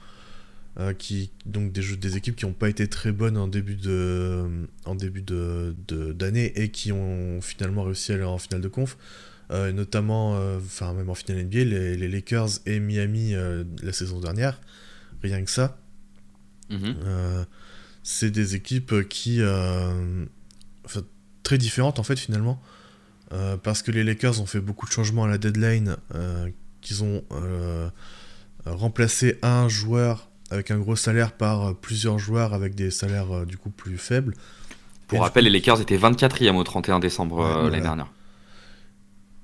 euh, qui, donc des, jeux, des équipes qui n'ont pas été très bonnes en début de en début de, d'année et qui ont finalement réussi à aller en finale de conf. Euh, notamment, euh, enfin même en finale NBA, les, les Lakers et Miami euh, la saison dernière. Rien que ça. Mhm. Euh, c'est des équipes qui. euh, enfin, très différentes en fait finalement. Euh, parce que les Lakers ont fait beaucoup de changements à la deadline. euh, qu'ils ont euh, remplacé un joueur avec un gros salaire par plusieurs joueurs avec des salaires du coup plus faibles. Pour Et rappel, les Lakers étaient 24e au 31 décembre Ouais, voilà. l'année dernière.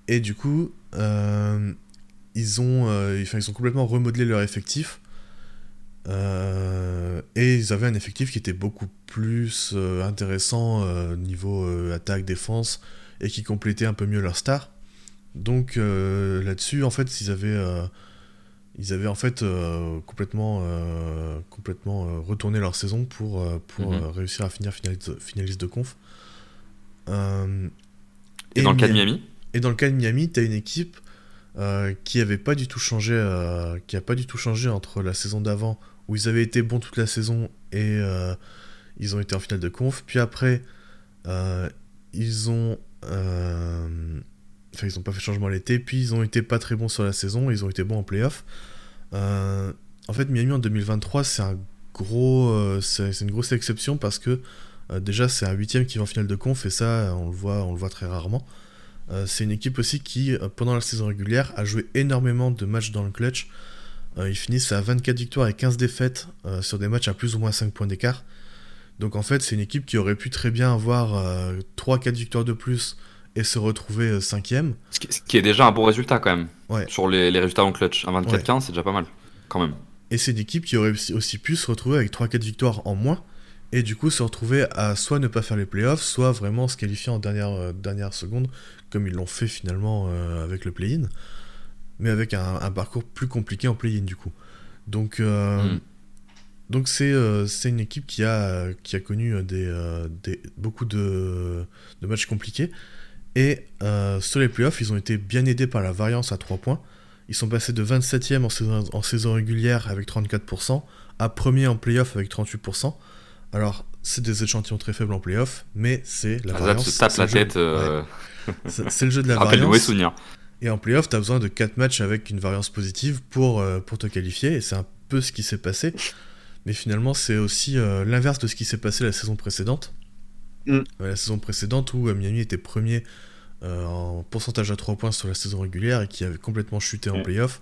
Et du coup, ils, ont, ils ont complètement remodelé leur effectif. Euh, et ils avaient un effectif qui était beaucoup plus euh, intéressant euh, niveau attaque, défense, et qui complétait un peu mieux leur star. Donc euh, là-dessus, en fait, ils avaient, euh, ils avaient en fait euh, complètement, complètement retourné leur saison pour, pour Mhm. réussir à finir finaliste, finaliste de conf. Et, dans le cas de Miami- et dans le cas de Miami, tu as une équipe qui avait pas du tout changé, qui a pas du tout changé entre la saison d'avant où ils avaient été bons toute la saison et ils ont été en finale de conf. Puis après, ils ont, enfin ils ont pas fait changement l'été. Puis ils ont été pas très bons sur la saison. Ils ont été bons en playoff. Euh, en fait, Miami en 2023, c'est un gros, euh, c'est une grosse exception parce que euh, déjà c'est un huitième qui va en finale de conf et ça on le voit, on le voit très rarement. Euh, c'est une équipe aussi qui, euh, pendant la saison régulière, a joué énormément de matchs dans le clutch. Euh, ils finissent à 24 victoires et 15 défaites euh, sur des matchs à plus ou moins 5 points d'écart. Donc en fait, c'est une équipe qui aurait pu très bien avoir 3-4 victoires de plus et se retrouver 5ème. ce qui, ce qui est déjà un bon résultat quand même. Ouais. Sur les, les résultats en clutch. Un 24-15, c'est déjà pas mal. Quand même. Et c'est une équipe qui aurait aussi- aussi pu se retrouver avec 3-4 victoires en moins. Et du coup, se retrouver à soit ne pas faire les playoffs, soit vraiment se qualifier en dernière, euh, dernière seconde, comme ils l'ont fait finalement euh, avec le play-in. Mais avec un, un parcours plus compliqué en play-in du coup. Donc, euh, Mm. Donc c'est euh, c'est une équipe qui a, qui a connu euh, des, euh, des- beaucoup de, de matchs compliqués. Et euh, sur les playoffs, ils ont été bien aidés par la variance à 3 points. Ils sont passés de 27e en saison, en saison régulière avec 34% à premier en playoff avec 38%. Alors, c'est des échantillons très faibles en playoff, mais c'est la variance. se tape c'est la le jeu- tête. ouais, c'est le jeu de la mauvais variance. souvenirs. Et en playoff, tu as besoin de 4 matchs avec une variance positive pour, pour te qualifier, et c'est un peu ce qui s'est passé. Mais finalement, c'est aussi euh, l'inverse de ce qui s'est passé la saison précédente. Mm. Euh, la saison précédente où Miami était premier euh, en pourcentage à 3 points sur la saison régulière et qui avait complètement chuté en Mm. playoff,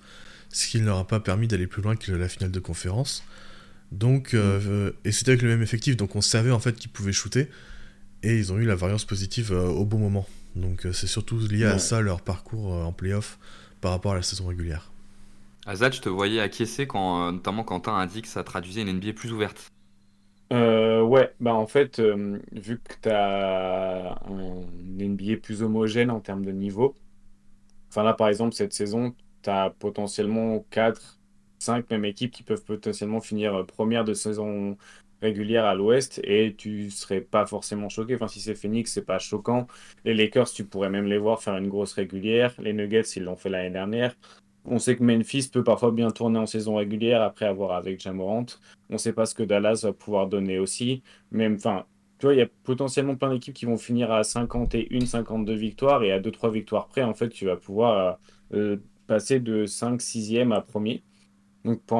ce qui ne leur a pas permis d'aller plus loin que la finale de conférence. Donc, euh, et c'était avec le même effectif, donc on savait en fait qu'ils pouvaient shooter, et ils ont eu la variance positive au bon moment. Donc c'est surtout lié à ça leur parcours en playoff par rapport à la saison régulière. Azad, je te voyais acquiescer quand, euh, notamment Quentin a dit que ça traduisait une NBA plus ouverte. Euh, ouais, bah en fait, euh, vu que tu as un NBA plus homogène en termes de niveau, enfin là par exemple cette saison, tu as potentiellement 4, 5 même équipes qui peuvent potentiellement finir première de saison régulière à l'Ouest et tu serais pas forcément choqué. Enfin si c'est Phoenix, c'est pas choquant. Les Lakers, tu pourrais même les voir faire une grosse régulière. Les Nuggets, ils l'ont fait l'année dernière. On sait que Memphis peut parfois bien tourner en saison régulière après avoir avec Jamorant. On ne sait pas ce que Dallas va pouvoir donner aussi. Même, enfin, tu vois, il y a potentiellement plein d'équipes qui vont finir à 51, 52 victoires et à 2-3 victoires près, en fait, tu vas pouvoir euh, passer de 5, 6e à premier. Donc pour,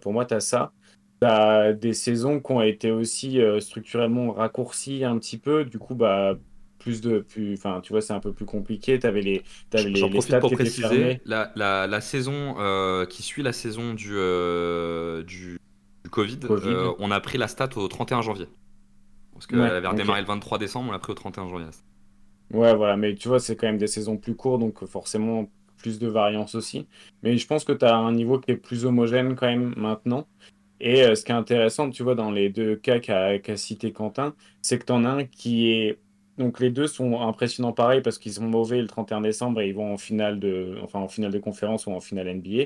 pour moi, tu as ça. Tu as des saisons qui ont été aussi euh, structurellement raccourcies un petit peu. Du coup, bah, plus de. Plus, enfin, tu vois, c'est un peu plus compliqué. Tu avais les, avais les, J'en les profite stats pour qui préciser, la, la, la saison euh, qui suit la saison du, euh, du, du Covid, Covid. euh, on a pris la stat au 31 janvier. Parce qu'elle Ouais, avait redémarré le 23 décembre, on l'a pris au 31 janvier. Ouais, voilà, mais tu vois, c'est quand même des saisons plus courtes, donc forcément plus de variance aussi. Mais je pense que tu as un niveau qui est plus homogène quand même maintenant. Et euh, ce qui est intéressant, tu vois, dans les deux cas qu'a qu'a cité Quentin, c'est que tu en as un qui est... Donc les deux sont impressionnants pareil parce qu'ils sont mauvais le 31 décembre et ils vont en finale de, enfin, en finale de conférence ou en finale NBA.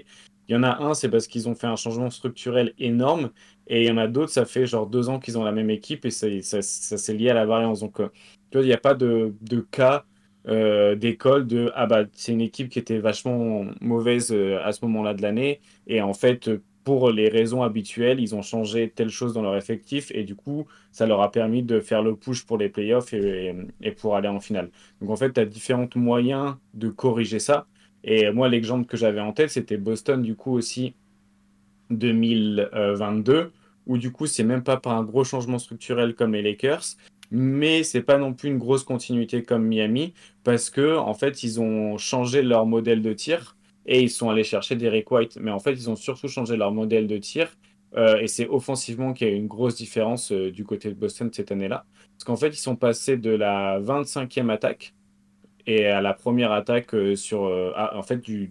Il y en a un, c'est parce qu'ils ont fait un changement structurel énorme. Et il y en a d'autres, ça fait genre deux ans qu'ils ont la même équipe et ça, ça, c'est lié à la variance. Donc, euh, tu vois, il n'y a pas de, de cas euh, d'école de ah bah c'est une équipe qui était vachement mauvaise euh, à ce moment-là de l'année et en fait pour les raisons habituelles ils ont changé telle chose dans leur effectif et du coup ça leur a permis de faire le push pour les playoffs et, pour aller en finale. Donc en fait tu as différents moyens de corriger ça et moi l'exemple que j'avais en tête c'était Boston du coup aussi 2022, où du coup, c'est même pas par un gros changement structurel comme les Lakers, mais c'est pas non plus une grosse continuité comme Miami, parce que en fait, ils ont changé leur modèle de tir et ils sont allés chercher Derek White. Mais en fait, ils ont surtout changé leur modèle de tir. euh, et c'est offensivement qu'il y a eu une grosse différence euh, du côté de Boston cette année-là. Parce qu'en fait, ils sont passés de la 25e attaque et à la première attaque euh, sur, en fait, du,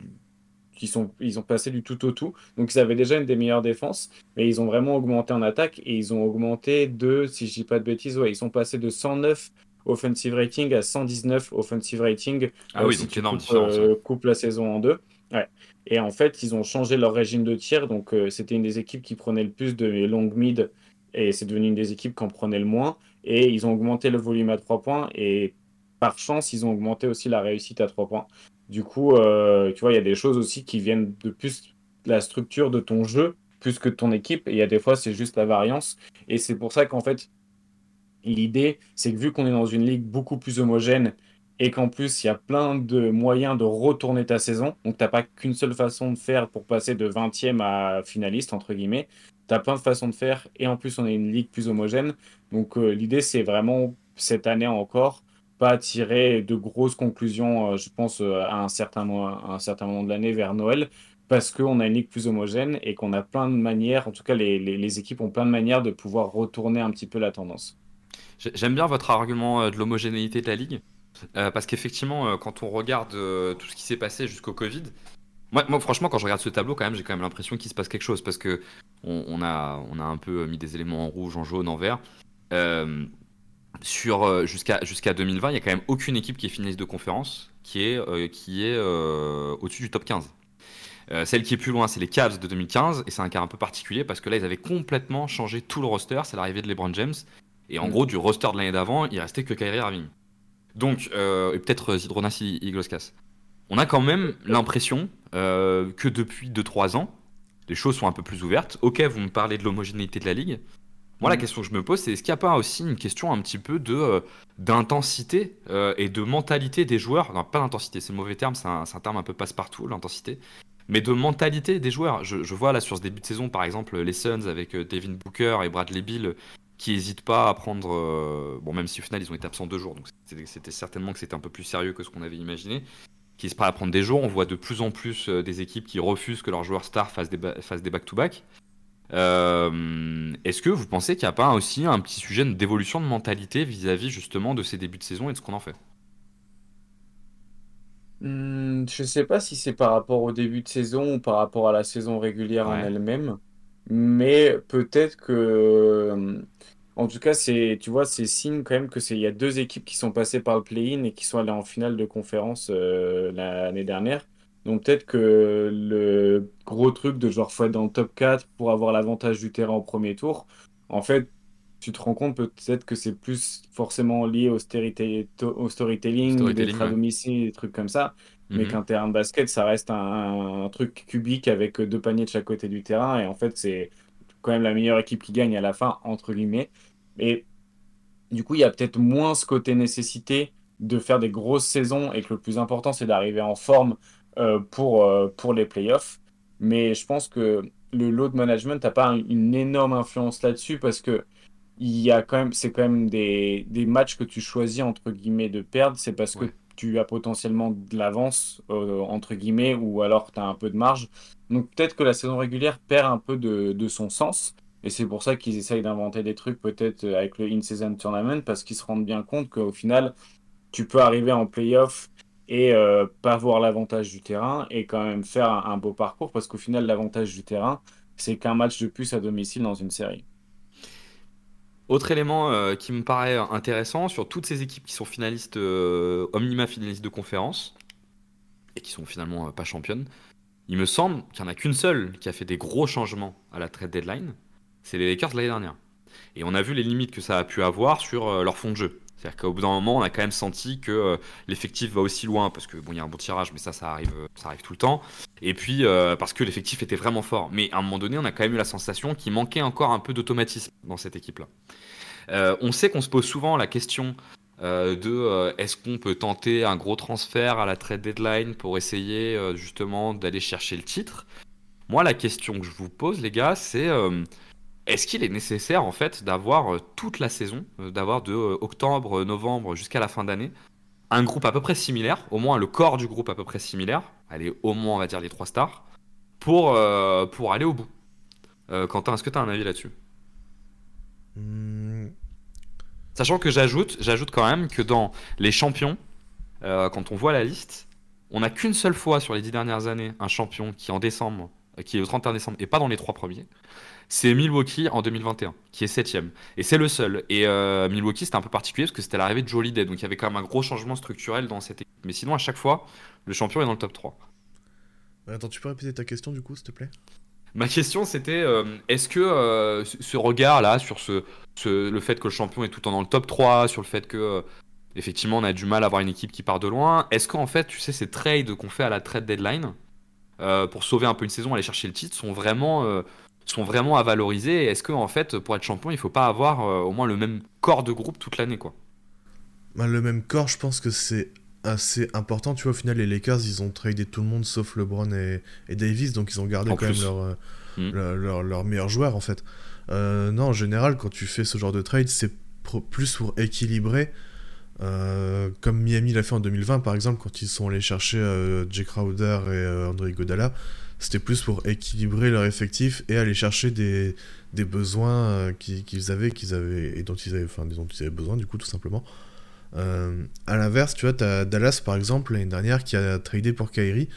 qui sont, ils ont passé du tout au tout. Donc, ils avaient déjà une des meilleures défenses, mais ils ont vraiment augmenté en attaque et ils ont augmenté de, si je dis pas de bêtises, ouais, ils sont passés de 109 offensive rating à 119 offensive rating. Ah oui, si donc tu énorme différence. coupes la saison en deux. Ouais. Et en fait, ils ont changé leur régime de tir. Donc, euh, c'était une des équipes qui prenait le plus de longues mid et c'est devenu une des équipes qui en prenait le moins. Et ils ont augmenté le volume à trois points et par chance, ils ont augmenté aussi la réussite à trois points. Du coup, euh, tu vois, il y a des choses aussi qui viennent de plus la structure de ton jeu, plus que de ton équipe. Et il y a des fois, c'est juste la variance. Et c'est pour ça qu'en fait, l'idée, c'est que vu qu'on est dans une ligue beaucoup plus homogène et qu'en plus, il y a plein de moyens de retourner ta saison, donc tu n'as pas qu'une seule façon de faire pour passer de 20e à finaliste, entre guillemets. Tu as plein de façons de faire et en plus, on est une ligue plus homogène. Donc euh, l'idée, c'est vraiment, cette année encore, pas tirer de grosses conclusions, euh, je pense, euh, à un certain, mo- à un certain moment de l'année vers Noël, parce qu'on a une ligue plus homogène et qu'on a plein de manières, en tout cas les, équipes ont plein de manières de pouvoir retourner un petit peu la tendance. J'ai- J'aime bien votre argument de l'homogénéité de la ligue, euh, parce qu'effectivement, euh, quand on regarde euh, tout ce qui s'est passé jusqu'au Covid, moi, moi, franchement, quand je regarde ce tableau, quand même, j'ai quand même l'impression qu'il se passe quelque chose, parce que on, on a, on a un peu mis des éléments en rouge, en jaune, en vert. Euh, sur jusqu'à jusqu'à 2020, il y a quand même aucune équipe qui est finaliste de conférence qui est euh, qui est euh, au-dessus du top 15. Euh, celle qui est plus loin, c'est les Cavs de 2015, et c'est un cas un peu particulier parce que là, ils avaient complètement changé tout le roster. C'est l'arrivée de LeBron James, et en Mm. gros, du roster de l'année d'avant, il restait que Kyrie Irving. Donc, euh, et peut-être Zidronas I- Igloskas. On a quand même l'impression euh, que depuis 2-3 ans, les choses sont un peu plus ouvertes. Ok, vous me parlez de l'homogénéité de la ligue. Moi, la Mm. question que je me pose, c'est est-ce qu'il n'y a pas aussi une question un petit peu de euh, d'intensité et de mentalité des joueurs? Non, pas d'intensité, c'est le mauvais terme, c'est un, un terme un peu passe-partout, l'intensité. Mais de mentalité des joueurs. Je, je vois là sur ce début de saison, par exemple, les Suns avec Devin Booker et Bradley Beal qui n'hésitent pas à prendre. euh, bon, même si au final ils ont été absents deux jours, donc c'était- certainement que c'était un peu plus sérieux que ce qu'on avait imaginé. Qui n'hésitent pas à prendre des jours. On voit de plus en plus euh, des équipes qui refusent que leurs joueurs stars fassent des back-to-back. Euh, Est-ce que vous pensez qu'il n'y a pas aussi un petit sujet d'évolution de mentalité vis-à-vis justement de ces débuts de saison et de ce qu'on en fait? Hmm, je sais pas si c'est par rapport au début de saison ou par rapport à la saison régulière en elle-même, mais peut-être que, en tout cas, c'est, tu vois, c'est signe quand même que c'est, il y a deux équipes qui sont passées par le play-in et qui sont allées en finale de conférence euh, l'année dernière. Donc peut-être que le gros truc de genre faut être dans le top 4 pour avoir l'avantage du terrain au premier tour, en fait, tu te rends compte peut-être que c'est plus forcément lié au, au storytelling, d'être à domicile, des trucs comme ça, mais mhm. qu'un terrain de basket, ça reste un, truc cubique avec deux paniers de chaque côté du terrain, et en fait, c'est quand même la meilleure équipe qui gagne à la fin, entre guillemets. Et du coup, il y a peut-être moins ce côté nécessité de faire des grosses saisons, et que le plus important, c'est d'arriver en forme euh, pour, euh, pour les playoffs. Mais je pense que le load management n'a pas une énorme influence là-dessus parce que il y a quand même, c'est quand même des, des, matchs que tu choisis entre guillemets de perdre. C'est parce que tu as potentiellement de l'avance euh, entre guillemets ou alors tu as un peu de marge. Donc peut-être que la saison régulière perd un peu de, son sens. Et c'est pour ça qu'ils essayent d'inventer des trucs peut-être avec le in-season tournament parce qu'ils se rendent bien compte qu'au final, tu peux arriver en playoff et euh, pas voir l'avantage du terrain et quand même faire un, beau parcours parce qu'au final, l'avantage du terrain, c'est qu'un match de plus à domicile dans une série. Autre élément euh, qui me paraît intéressant sur toutes ces équipes qui sont finalistes, euh, omnima finalistes de conférence et qui sont finalement pas championnes, il me semble qu'il n'y en a qu'une seule qui a fait des gros changements à la trade deadline, c'est les Lakers l'année dernière. Et on a vu les limites que ça a pu avoir sur leur fond de jeu. C'est-à-dire qu'au bout d'un moment, on a quand même senti que euh, l'effectif va aussi loin, parce que bon, il y a un bon tirage, mais ça, ça arrive, euh, ça arrive tout le temps. Et puis euh, parce que l'effectif était vraiment fort. Mais à un moment donné, on a quand même eu la sensation qu'il manquait encore un peu d'automatisme dans cette équipe-là. on sait qu'on se pose souvent la question de est-ce qu'on peut tenter un gros transfert à la trade deadline pour essayer justement d'aller chercher le titre? Moi, la question que je vous pose, les gars, c'est est-ce qu'il est nécessaire en fait d'avoir euh, toute la saison, euh, d'avoir de euh, octobre, novembre jusqu'à la fin d'année, un groupe à peu près similaire, au moins le corps du groupe à peu près similaire, allez au moins on va dire les trois stars, pour, pour aller au bout? Quentin, est-ce que tu as un avis là-dessus? Hmm. Sachant que j'ajoute, j'ajoute quand même que dans les champions, quand on voit la liste, on n'a qu'une seule fois sur les dix dernières années un champion qui en décembre, qui est au 31 décembre et pas dans les trois premiers c'est Milwaukee en 2021, qui est septième. Et c'est le seul. Et euh, Milwaukee, c'était un peu particulier parce que c'était l'arrivée de Jolie Day, donc il y avait quand même un gros changement structurel dans cette équipe. Mais sinon, à chaque fois, le champion est dans le top 3. Attends, tu peux répéter ta question du coup, s'il te plaît? Ma question c'était euh, est-ce que euh, ce regard là sur ce, le fait que le champion est tout le temps dans le top 3, sur le fait que effectivement on a du mal à avoir une équipe qui part de loin, est-ce qu'en fait tu sais ces trades qu'on fait à la trade deadline pour sauver un peu une saison, aller chercher le titre sont vraiment sont vraiment à valoriser Est-ce que en fait, pour être champion, il faut pas avoir euh, au moins le même corps de groupe toute l'année, quoi? Bah, Le même corps, je pense que c'est assez important. Tu vois, au final, les Lakers, ils ont tradé tout le monde sauf LeBron et, Davis, donc ils ont gardé quand même euh, hmm. leur, leur, meilleur joueur, en fait. Euh, non, en général, quand tu fais ce genre de trade, c'est plus pour équilibrer. comme Miami l'a fait en 2020 par exemple quand ils sont allés chercher Jake Crowder et André Godala c'était plus pour équilibrer leur effectif et aller chercher des, des besoins euh, qu'ils avaient, qu'ils avaient, et dont ils avaient, enfin, dont ils avaient besoin, du coup, tout simplement. Euh, à l'inverse, tu vois, tu as Dallas, par exemple, l'année dernière, qui a tradé pour Kyrie.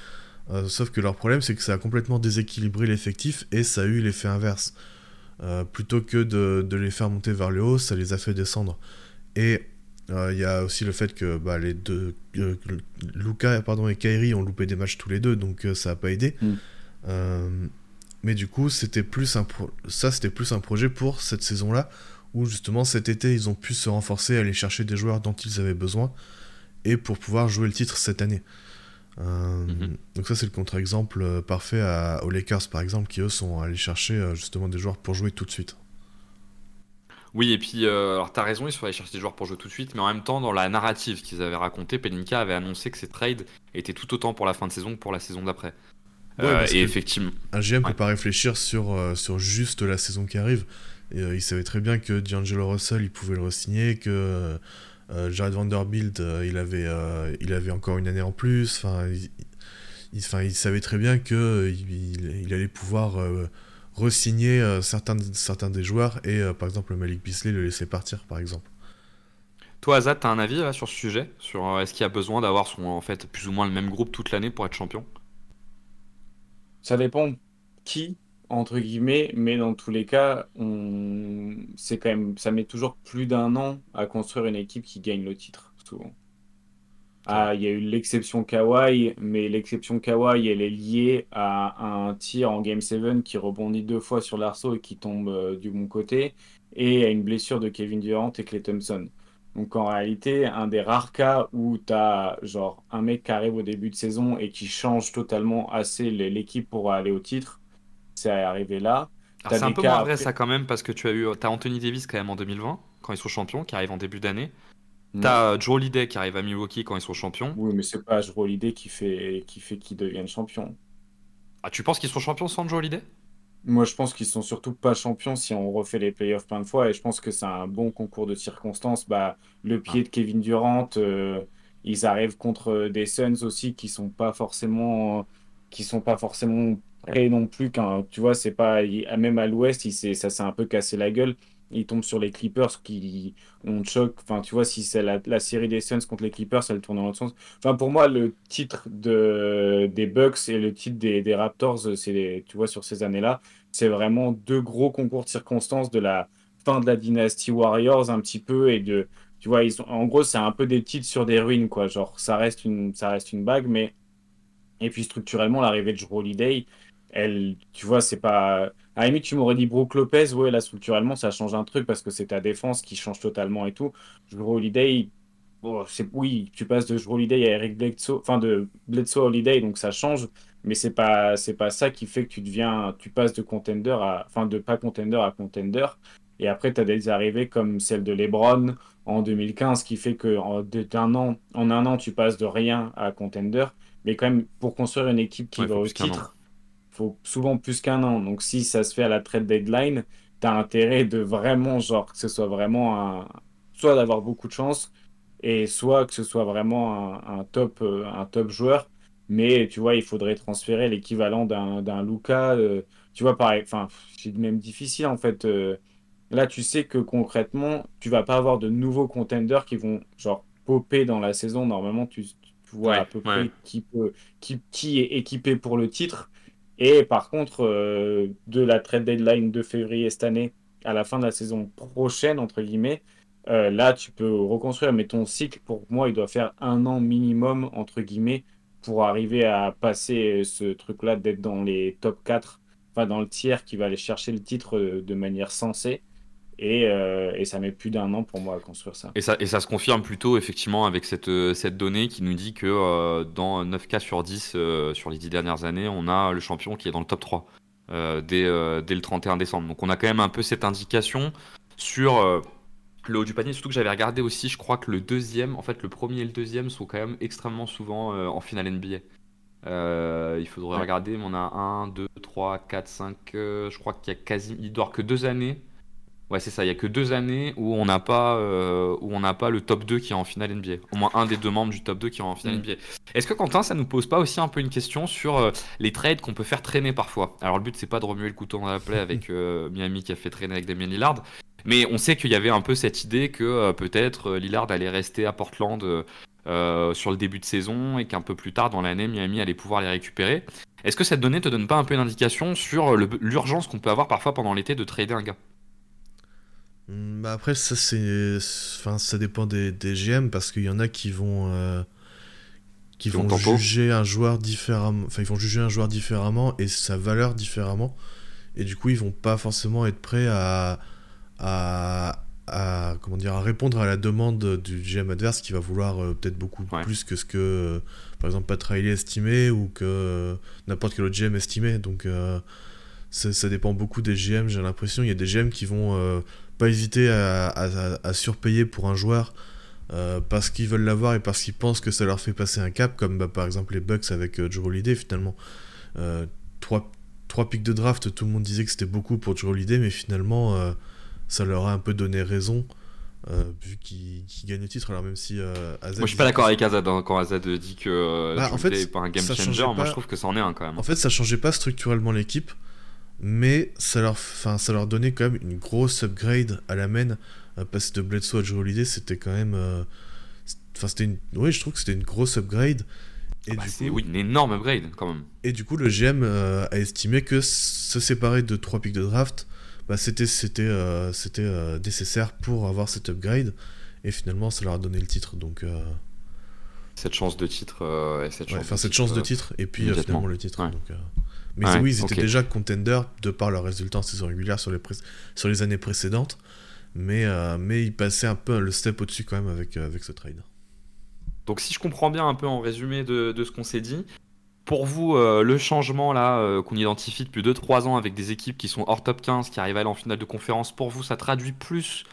Euh, sauf que leur problème, c'est que ça a complètement déséquilibré l'effectif et ça a eu l'effet inverse. plutôt que de, de, les faire monter vers le haut, ça les a fait descendre. Et il y a aussi le fait que bah, les deux, Luca pardon, et Kyrie ont loupé des matchs tous les deux, donc ça n'a pas aidé. Mm. Euh, mais du coup, c'était plus un ça, c'était plus un projet pour cette saison-là, où justement cet été, ils ont pu se renforcer, aller chercher des joueurs dont ils avaient besoin, et pour pouvoir jouer le titre cette année. Euh, mhm. Donc ça, c'est le contre-exemple euh, parfait à, aux Lakers, par exemple, qui eux sont allés chercher justement des joueurs pour jouer tout de suite. Oui, et puis, alors tu as raison, ils sont allés chercher des joueurs pour jouer tout de suite, mais en même temps, dans la narrative qu'ils avaient racontée, Pelinka avait annoncé que ces trades étaient tout autant pour la fin de saison que pour la saison d'après. Euh, et effectivement. Un GM peut pas réfléchir sur, euh, sur juste la saison qui arrive. Et, euh, il savait très bien que D'Angelo Russell, il pouvait le re-signer, que Jared Vanderbilt, il, avait, il avait encore une année en plus. Enfin, il, il savait très bien qu'il il, allait pouvoir re-signer certains, certains des joueurs et par exemple Malik Beasley le laisser partir, par exemple. Toi, Azad, tu as un avis là, sur ce sujet? Sur est-ce qu'il y a besoin d'avoir en fait, plus ou moins le même groupe toute l'année pour être champion? Ça dépend qui entre guillemets, mais dans tous les cas, c'est quand même, ça met toujours plus d'un an à construire une équipe qui gagne le titre, souvent. Ah, il y a eu l'exception Kawhi, mais l'exception Kawhi, elle est liée à un tir en Game 7 qui rebondit deux fois sur l'arceau et qui tombe euh, du bon côté, et à une blessure de Kevin Durant et Clay Thompson. Donc en réalité, un des rares cas où tu as genre un mec qui arrive au début de saison et qui change totalement assez l'équipe pour aller au titre, c'est arrivé là. C'est un peu moins vrai ça quand même parce que tu as eu as Anthony Davis quand même en 2020 quand ils sont champions qui arrive en début d'année. T'as Joe Holiday qui arrive à Milwaukee quand ils sont champions. Oui, mais c'est pas Joe Holiday qui fait qui fait qu'ils deviennent champions. Ah, tu penses qu'ils sont champions sans Joe Holiday? Moi, je pense qu'ils sont surtout pas champions si on refait les playoffs plein de fois. Et je pense que c'est un bon concours de circonstances. Bah, le pied de Kevin Durant, euh, ils arrivent contre des Suns aussi qui sont pas forcément qui sont pas forcément prêts non plus. Quand tu vois, c'est pas même à l'Ouest, ça s'est un peu cassé la gueule il tombe sur les Clippers qui ont choc. Enfin, tu vois, si c'est la, série des Suns contre les Clippers, elle tourne dans l'autre sens. Enfin, pour moi, le titre de, des Bucks et le titre des, Raptors, c'est, tu vois, sur ces années-là, c'est vraiment deux gros concours de circonstances de la fin de la dynastie Warriors, un petit peu, et de. Tu vois, ils sont, en gros, c'est un peu des titres sur des ruines, quoi. Genre, ça reste une, ça reste une bague, mais. Et puis, structurellement, l'arrivée de Joe Holiday, elle, tu vois, c'est pas. À la tu m'aurais dit Brook Lopez, ouais, là, structurellement, ça change un truc parce que c'est ta défense qui change totalement et tout. Drew Holiday, oui, tu passes de Drew Holiday à Eric Bledsoe, enfin de Bledsoe Holiday, donc ça change, mais c'est pas, c'est pas ça qui fait que tu deviens, tu passes de contender à, enfin de pas contender à contender. Et après, tu as des arrivées comme celle de LeBron en 2015, qui fait que en, un an, en un an, tu passes de rien à contender. Mais quand même, pour construire une équipe qui va au titre, faut souvent plus qu'un an. Donc si ça se fait à la trade deadline, tu as intérêt de vraiment, genre, que ce soit vraiment un... soit d'avoir beaucoup de chance, et soit que ce soit vraiment un, top, euh, un top joueur. Mais tu vois, il faudrait transférer l'équivalent d'un Luca. Euh, tu vois, pareil, enfin, c'est même difficile en fait. Euh. là, tu sais que concrètement, tu vas pas avoir de nouveaux contenders qui vont, genre, popper dans la saison. Normalement, tu, vois à peu près qui, peut, qui, qui est équipé pour le titre. Et par contre, euh, de la trade deadline de février cette année à la fin de la saison prochaine, entre guillemets, euh, là, tu peux reconstruire. Mais ton cycle, pour moi, il doit faire un an minimum, entre guillemets, pour arriver à passer ce truc-là, d'être dans les top 4, enfin dans le tiers qui va aller chercher le titre de manière sensée. Euh, et, ça met plus d'un an pour moi à construire ça. Et ça, et ça se confirme plutôt effectivement avec cette, euh, cette donnée qui nous dit que euh, dans 9 cas sur 10 sur les 10 dernières années, on a le champion qui est dans le top 3 dès, dès, le 31 décembre. Donc on a quand même un peu cette indication sur le haut du panier. Surtout que j'avais regardé aussi, je crois que le deuxième, en fait le premier et le deuxième sont quand même extrêmement souvent en finale NBA. il faudrait regarder, mais on a 1, 2, 3, 4, 5, je crois qu'il y a quasi, il doit que deux années Ouais, c'est ça. Il y a que deux années où on n'a pas, euh, où on n'a pas le top 2 qui est en finale NBA. Au moins un des deux membres du top 2 qui est en finale mm. NBA. Est-ce que Quentin, ça nous pose pas aussi un peu une question sur euh, les trades qu'on peut faire traîner parfois? Alors le but c'est pas de remuer le couteau dans la plaie avec euh, Miami qui a fait traîner avec Damien Lillard, mais on sait qu'il y avait un peu cette idée que peut-être Lillard allait rester à Portland. sur le début de saison et qu'un peu plus tard dans l'année, Miami allait pouvoir les récupérer. Est-ce que cette donnée te donne pas un peu une indication sur l'urgence qu'on peut avoir parfois pendant l'été de trader un gars? Bah après, ça, c'est. Enfin, ça dépend des, des GM parce qu'il y en a qui vont. Euh, qui vont juger un joueur différemment. Enfin, ils vont juger un joueur différemment et sa valeur différemment. Et du coup, ils vont pas forcément être prêts à. à, à comment dire, à répondre à la demande du GM adverse qui va vouloir euh, peut-être beaucoup plus que ce que, euh, par exemple, Pat Riley estimait ou que n'importe quel autre GM estimait. Donc, ça, ça, dépend beaucoup des GM, j'ai l'impression. Il y a des GM qui vont pas hésiter à, surpayer pour un joueur euh, parce qu'ils veulent l'avoir et parce qu'ils pensent que ça leur fait passer un cap, comme bah, par exemple les Bucks avec euh, Joe Holiday finalement. Euh, trois, trois pics de draft, tout le monde disait que c'était beaucoup pour Joe Holiday, mais finalement ça leur a un peu donné raison. vu qu'il gagne le titre, alors même si Azad. Moi je suis pas d'accord avec Azad hein, quand Azad dit que bah, en fait, pas un game changer, moi je trouve que ça en est un quand même. En fait, ça changeait pas structurellement l'équipe mais ça leur, ça leur donnait quand même une grosse upgrade à la main. Euh, passer de Bledsoe à Joe Holiday, c'était quand même. Euh, enfin, c'était une. Oui, je trouve que c'était une grosse upgrade. Et Bah, du c'est coup, oui, une énorme upgrade quand même. Et du coup, le GM euh, a estimé que se séparer de trois pics de draft, bah, c'était c'était euh, c'était euh, nécessaire pour avoir cet upgrade. Et finalement, ça leur a donné le titre. Donc, Cette chance de titre. et cette ouais, chance enfin, de cette titre, chance de titre et puis finalement le titre. Ouais. donc, Mais Ouais, oui, ils étaient déjà contenders de par leurs résultats en saison régulière sur les, pré- sur les années précédentes. Mais, euh, mais ils passaient un peu le step au-dessus quand même avec, euh, avec ce trade. Donc si je comprends bien un peu en résumé de, de ce qu'on s'est dit, pour vous, euh, le changement là euh, qu'on identifie depuis 2-3 ans avec des équipes qui sont hors top 15, qui arrivent à aller en finale de conférence, pour vous, ça traduit plus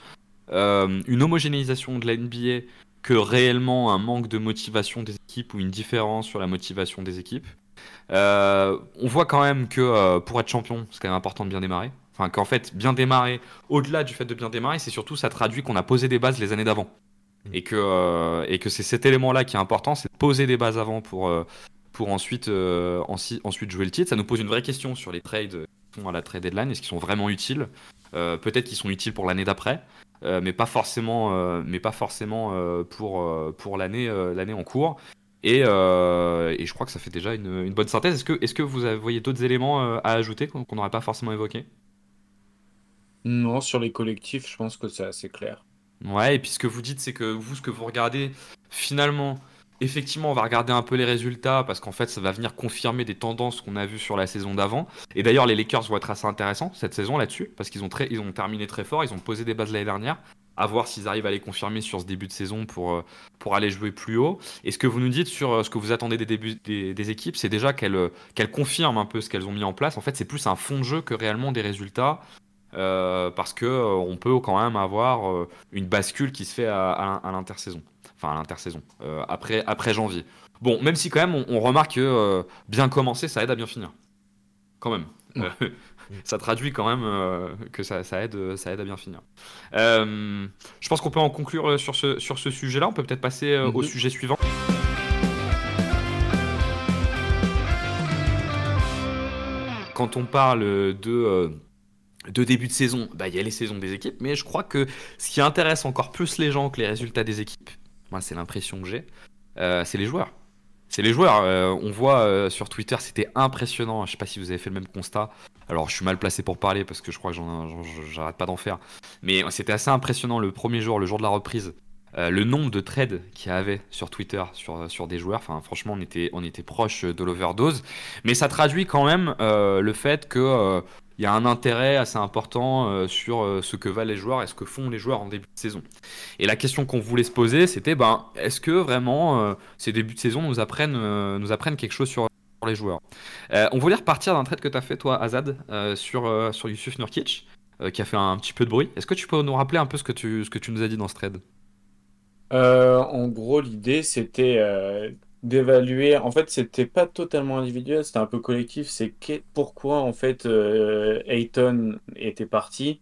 euh, une homogénéisation de la NBA que réellement un manque de motivation des équipes ou une différence sur la motivation des équipes? Euh, on voit quand même que euh, pour être champion, c'est quand même important de bien démarrer. Enfin, qu'en fait, bien démarrer, au-delà du fait de bien démarrer, c'est surtout ça traduit qu'on a posé des bases les années d'avant. Et que, euh, et que c'est cet élément-là qui est important, c'est de poser des bases avant pour, pour ensuite, ensi- ensuite jouer le titre. Ça nous pose une vraie question sur les trades qui sont à la trade deadline. Est-ce qu'ils sont vraiment utiles? Peut-être qu'ils sont utiles pour l'année d'après, mais pas forcément, mais pas forcément pour, pour l'année l'année en cours. Et, euh, et je crois que ça fait déjà une, une bonne synthèse. Est-ce que, est que vous voyez d'autres éléments euh, à ajouter qu'on n'aurait pas forcément évoqués? Non, sur les collectifs, je pense que c'est assez clair. Ouais, et puis ce que vous dites, c'est que vous, ce que vous regardez, finalement, effectivement, on va regarder un peu les résultats parce qu'en fait, ça va venir confirmer des tendances qu'on a vues sur la saison d'avant. Et d'ailleurs, les Lakers vont être assez intéressants cette saison là-dessus parce qu'ils ont, très, ils ont terminé très fort, ils ont posé des bases l'année dernière. À voir s'ils arrivent à les confirmer sur ce début de saison pour, euh, pour aller jouer plus haut. Et ce que vous nous dites sur euh, ce que vous attendez des débuts des, des équipes, c'est déjà qu'elles euh, qu'elles confirment un peu ce qu'elles ont mis en place. En fait, c'est plus un fond de jeu que réellement des résultats. euh, parce que euh, on peut quand même avoir euh, une bascule qui se fait à, à, à l'intersaison. Enfin, à l'intersaison, après, après janvier. Bon, même si quand même on, on remarque que bien commencer, ça aide à bien finir. Quand même. Ouais. Euh, ça traduit quand même euh, que ça, ça, aide, ça aide à bien finir. Euh, je pense qu'on peut en conclure euh, sur ce, sur ce sujet-là. On peut peut-être passer euh, au Mhm. sujet suivant. Quand on parle de, euh, de début de saison, bah, il y a les saisons des équipes, mais je crois que ce qui intéresse encore plus les gens que les résultats des équipes, moi c'est l'impression que j'ai, euh, c'est les joueurs. C'est les joueurs. Euh, on voit euh, sur Twitter, c'était impressionnant. Je sais pas si vous avez fait le même constat. Alors, je suis mal placé pour parler parce que je crois que j'arrête pas d'en faire. Mais c'était assez impressionnant le premier jour, le jour de la reprise. Euh, le nombre de trades qu'il y avait sur Twitter sur, des joueurs, franchement on était, on était proche de l'overdose, mais ça traduit quand même le fait que il y a un intérêt assez important euh, sur euh, ce que valent les joueurs et ce que font les joueurs en début de saison. Et la question qu'on voulait se poser, c'était ben, est-ce que vraiment euh, ces débuts de saison nous apprennent, quelque chose sur, les joueurs? On voulait repartir d'un trade que tu as fait, toi, Azad, sur, sur Yusuf Nurkic, qui a fait un petit peu de bruit. Est-ce que tu peux nous rappeler un peu ce que tu, ce que tu nous as dit dans ce trade en gros, l'idée, c'était d'évaluer. En fait, c'était pas totalement individuel, c'était un peu collectif. C'est que- pourquoi, en fait, euh, Ayton était parti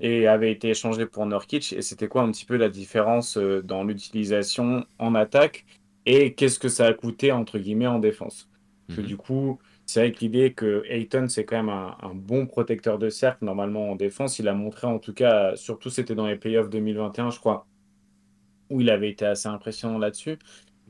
et avait été échangé pour Nurkic, et c'était quoi un petit peu la différence euh, dans l'utilisation en attaque et qu'est-ce que ça a coûté, entre guillemets, en défense? Parce que Mhm. du coup, c'est que l'idée que Ayton, c'est quand même un, un bon protecteur de cercle, normalement en défense. Il a montré, en tout cas, surtout c'était dans les playoffs 2021, je crois, où il avait été assez impressionnant là-dessus.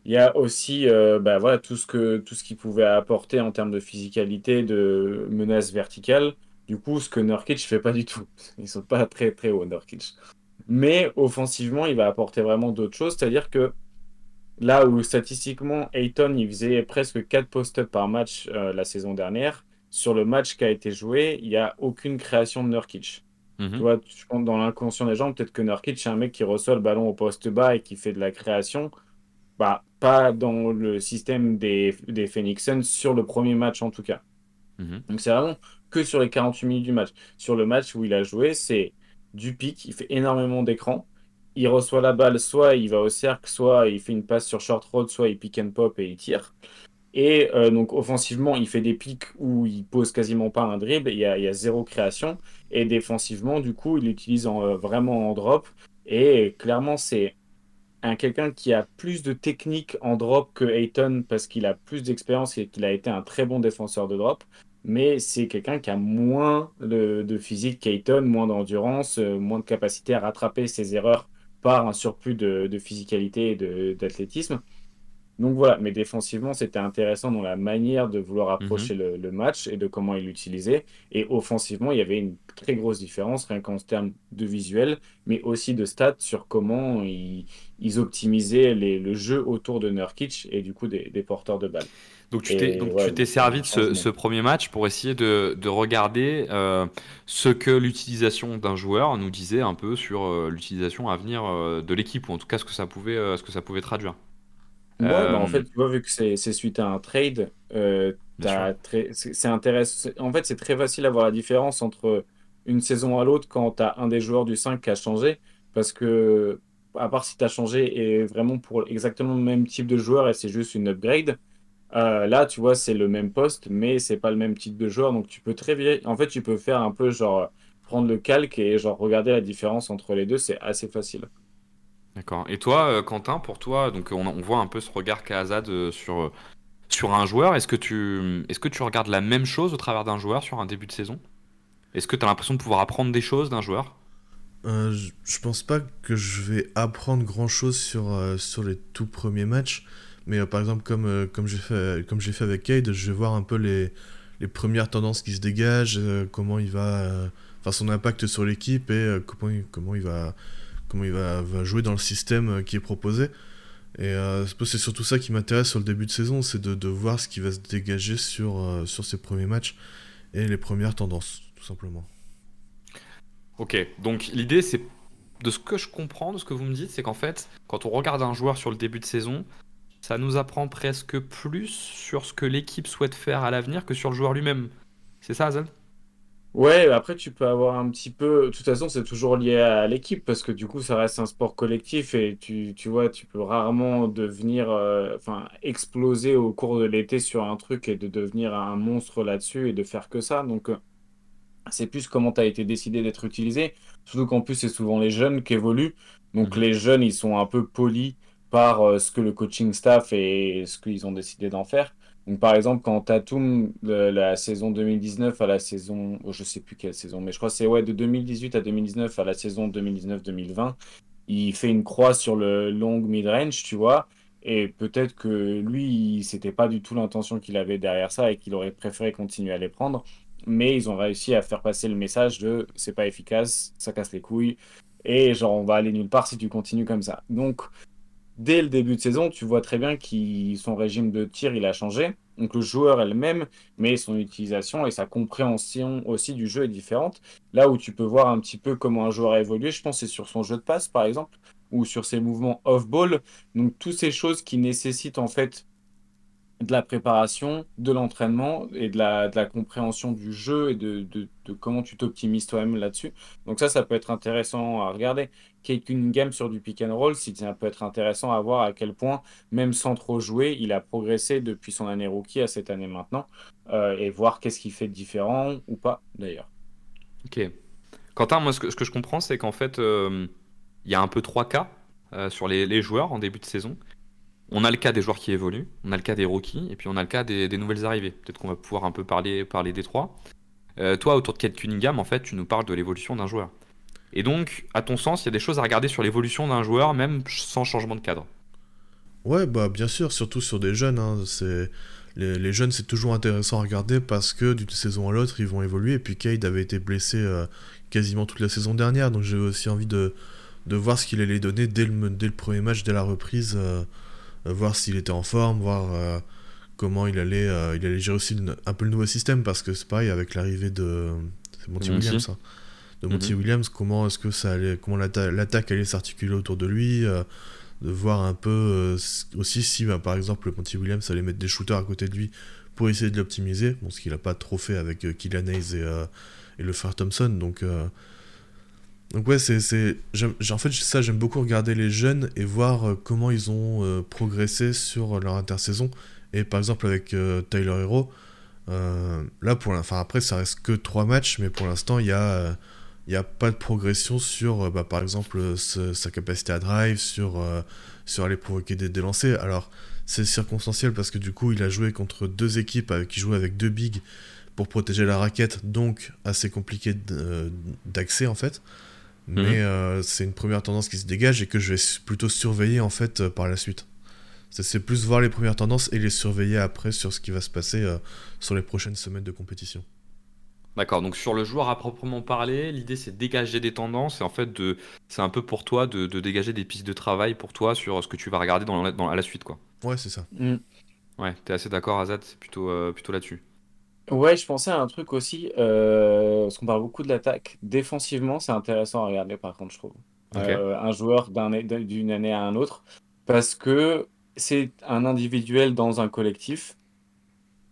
Il y a aussi euh, bah, voilà, tout ce que, tout ce qu'il pouvait apporter en termes de physicalité, de menace verticale. Du coup, ce que Nurkic fait pas du tout. Ils sont pas très très hauts, Nurkic. Mais offensivement, il va apporter vraiment d'autres choses. C'est-à-dire que là où statistiquement, Ayton, il faisait presque 4 post-up par match euh, la saison dernière, sur le match qui a été joué, il n'y a aucune création de Nurkic. Mhm. Tu vois, dans l'inconscient des gens, peut-être que Nurkic, c'est un mec qui reçoit le ballon au poste bas et qui fait de la création. Bah, pas dans le système des, des Phoenix Suns sur le premier match en tout cas. Mhm. Donc c'est vraiment que sur les 48 minutes du match. Sur le match où il a joué, c'est du pic, il fait énormément d'écran. Il reçoit la balle, soit il va au cercle, soit il fait une passe sur short road, soit il pick and pop et il tire. Et euh, donc offensivement, il fait des pics où il pose quasiment pas un dribble, il y a, il y a zéro création. Et défensivement, du coup, il l'utilise en, euh, vraiment en drop. Et clairement, c'est un quelqu'un qui a plus de technique en drop que Ayton parce qu'il a plus d'expérience et qu'il a été un très bon défenseur de drop. Mais c'est quelqu'un qui a moins de, physique qu'Ayton, moins d'endurance, euh, moins de capacité à rattraper ses erreurs par un surplus de, de physicalité et d'athlétisme. Donc voilà, mais défensivement, c'était intéressant dans la manière de vouloir approcher le, le match et de comment il l'utilisait. Et offensivement, il y avait une très grosse différence, rien qu'en termes de visuel, mais aussi de stats sur comment ils, ils optimisaient les- le jeu autour de Nurkic et du coup des, des porteurs de balles. Donc tu t'es ouais, servi de ce, premier match pour essayer de, de regarder euh, ce que l'utilisation d'un joueur nous disait un peu sur euh, l'utilisation à venir euh, de l'équipe ou en tout cas ce que ça pouvait ce que ça pouvait traduire. Ouais, bah, en Euh, fait, tu vois, vu que c'est suite à un trade, euh, très- c'est intéressant. En fait, c'est très facile à voir la différence entre une saison à l'autre quand tu as un des joueurs du 5 qui a changé. Parce que, à part si tu as changé et vraiment pour exactement le même type de joueur et c'est juste une upgrade, euh, là, tu vois, c'est le même poste, mais c'est pas le même type de joueur. Donc, tu peux très bien. En fait, tu peux faire un peu genre prendre le calque et genre regarder la différence entre les deux. C'est assez facile. D'accord. Et toi, euh, Quentin, pour toi, donc on, voit un peu ce regard qu'a Azad euh, sur, euh, sur un joueur. Est-ce que, tu, est-ce que tu regardes la même chose au travers d'un joueur sur un début de saison? Est-ce que tu as l'impression de pouvoir apprendre des choses d'un joueur? Euh, je- pense pas que je vais apprendre grand chose sur, sur les tout premiers matchs, mais par exemple, comme, comme j'ai fait, comme j'ai fait avec Cade, je vais voir un peu les, les premières tendances qui se dégagent, comment il va. Enfin, son impact sur l'équipe et comment, comment il, va, comment il va, jouer dans le système euh, qui est proposé. Et euh, c'est surtout ça qui m'intéresse sur le début de saison, c'est de, voir ce qui va se dégager sur, euh, sur ces premiers matchs et les premières tendances, tout simplement. Ok, donc l'idée c'est, de ce que je comprends, de ce que vous me dites, c'est qu'en fait, quand on regarde un joueur sur le début de saison, ça nous apprend presque plus sur ce que l'équipe souhaite faire à l'avenir que sur le joueur lui-même. C'est ça, Azad Ouais, après tu peux avoir un petit peu. De toute façon, c'est toujours lié à l'équipe parce que du coup, ça reste un sport collectif et tu, tu vois, tu peux rarement devenir, euh, enfin, exploser au cours de l'été sur un truc et de devenir un monstre là-dessus et de faire que ça. Donc, euh, c'est plus comment tu as été décidé d'être utilisé. Surtout qu'en plus, c'est souvent les jeunes qui évoluent. Donc, Mhm. les jeunes, ils sont un peu polis par euh, ce que le coaching staff et ce qu'ils ont décidé d'en faire. Donc, par exemple, quand Tatum, de la saison 2019 à la saison, oh, je sais plus quelle saison, mais je crois que c'est ouais, de 2018 à 2019 à la saison 2019-2020, il fait une croix sur le long mid-range, tu vois. Et peut-être que lui, c'était pas du tout l'intention qu'il avait derrière ça et qu'il aurait préféré continuer à les prendre. Mais ils ont réussi à faire passer le message de c'est pas efficace, ça casse les couilles. Et genre, on va aller nulle part si tu continues comme ça. Donc, dès le début de saison, tu vois très bien que son régime de tir, il a changé. Donc le joueur est le même, mais son utilisation et sa compréhension aussi du jeu est différente. Là où tu peux voir un petit peu comment un joueur a évolué, je pense c'est sur son jeu de passe, par exemple, ou sur ses mouvements off-ball. Donc toutes ces choses qui nécessitent en fait de la préparation, de l'entraînement et de la, compréhension du jeu et de, de comment tu t'optimises toi-même là-dessus. Donc ça, ça peut être intéressant à regarder. Kate Cunningham sur du pick and roll, ça peut être intéressant à voir à quel point, même sans trop jouer, il a progressé depuis son année rookie à cette année maintenant, euh, et voir qu'est-ce qu'il fait de différent ou pas d'ailleurs. Ok. Quentin, moi ce que, je comprends, c'est qu'en fait, euh, il y a un peu trois cas euh, sur les, joueurs en début de saison. On a le cas des joueurs qui évoluent, on a le cas des rookies, et puis on a le cas des, nouvelles arrivées. Peut-être qu'on va pouvoir un peu parler, parler des trois. Toi, autour de Kate Cunningham, en fait, tu nous parles de l'évolution d'un joueur. Et donc, à ton sens, il y a des choses à regarder sur l'évolution d'un joueur, même sans changement de cadre. Ouais, bah bien sûr, surtout sur des jeunes. hein, c'est les, les jeunes, c'est toujours intéressant à regarder parce que d'une saison à l'autre, ils vont évoluer. Et puis Cade avait été blessé euh, quasiment toute la saison dernière, donc j'avais aussi envie de, de voir ce qu'il allait donner dès le, dès le premier match, dès la reprise, euh, euh, voir s'il était en forme, voir euh, comment il allait, euh, il allait gérer aussi un peu le nouveau système parce que c'est pareil avec l'arrivée de c'est Monty. Williams. hein. De Monty Mhm. Williams, comment est-ce que ça allait, comment l'atta- l'attaque allait s'articuler autour de lui. euh, de voir un peu euh, aussi si bah, par exemple Monty Williams allait mettre des shooters à côté de lui pour essayer de l'optimiser, bon, ce qu'il n'a pas trop fait avec euh, Killian Hayes et, euh, et le Fer Thompson. Donc, donc ouais, c'est, en fait ça j'aime beaucoup regarder les jeunes et voir comment ils ont progressé sur leur intersaison. Et par exemple avec Tyler Hero, là pour enfin après ça reste que trois matchs, mais pour l'instant il y a il n'y a pas de progression sur, euh, bah, par exemple, euh, ce- sa capacité à drive, sur, euh, sur aller provoquer des, des lancers. Alors, c'est circonstanciel parce que du coup, il a joué contre deux équipes avec, qui jouaient avec deux bigs pour protéger la raquette, donc assez compliqué d'accès en fait. Mais Mhm. euh, c'est une première tendance qui se dégage et que je vais plutôt surveiller en fait euh, par la suite. C'est plus voir les premières tendances et les surveiller après sur ce qui va se passer sur les prochaines semaines de compétition. D'accord, donc sur le joueur à proprement parler, l'idée c'est de dégager des tendances et en fait de, c'est un peu pour toi de, dégager des pistes de travail pour toi sur ce que tu vas regarder dans, dans à la suite quoi. Ouais, c'est ça. Mm. Ouais, t'es assez d'accord Azad, c'est plutôt, euh, plutôt là-dessus. Ouais, je pensais à un truc aussi, euh, parce qu'on parle beaucoup de l'attaque. Défensivement, c'est intéressant à regarder par contre, je trouve. un joueur d'une année à un autre, parce que c'est un individuel dans un collectif.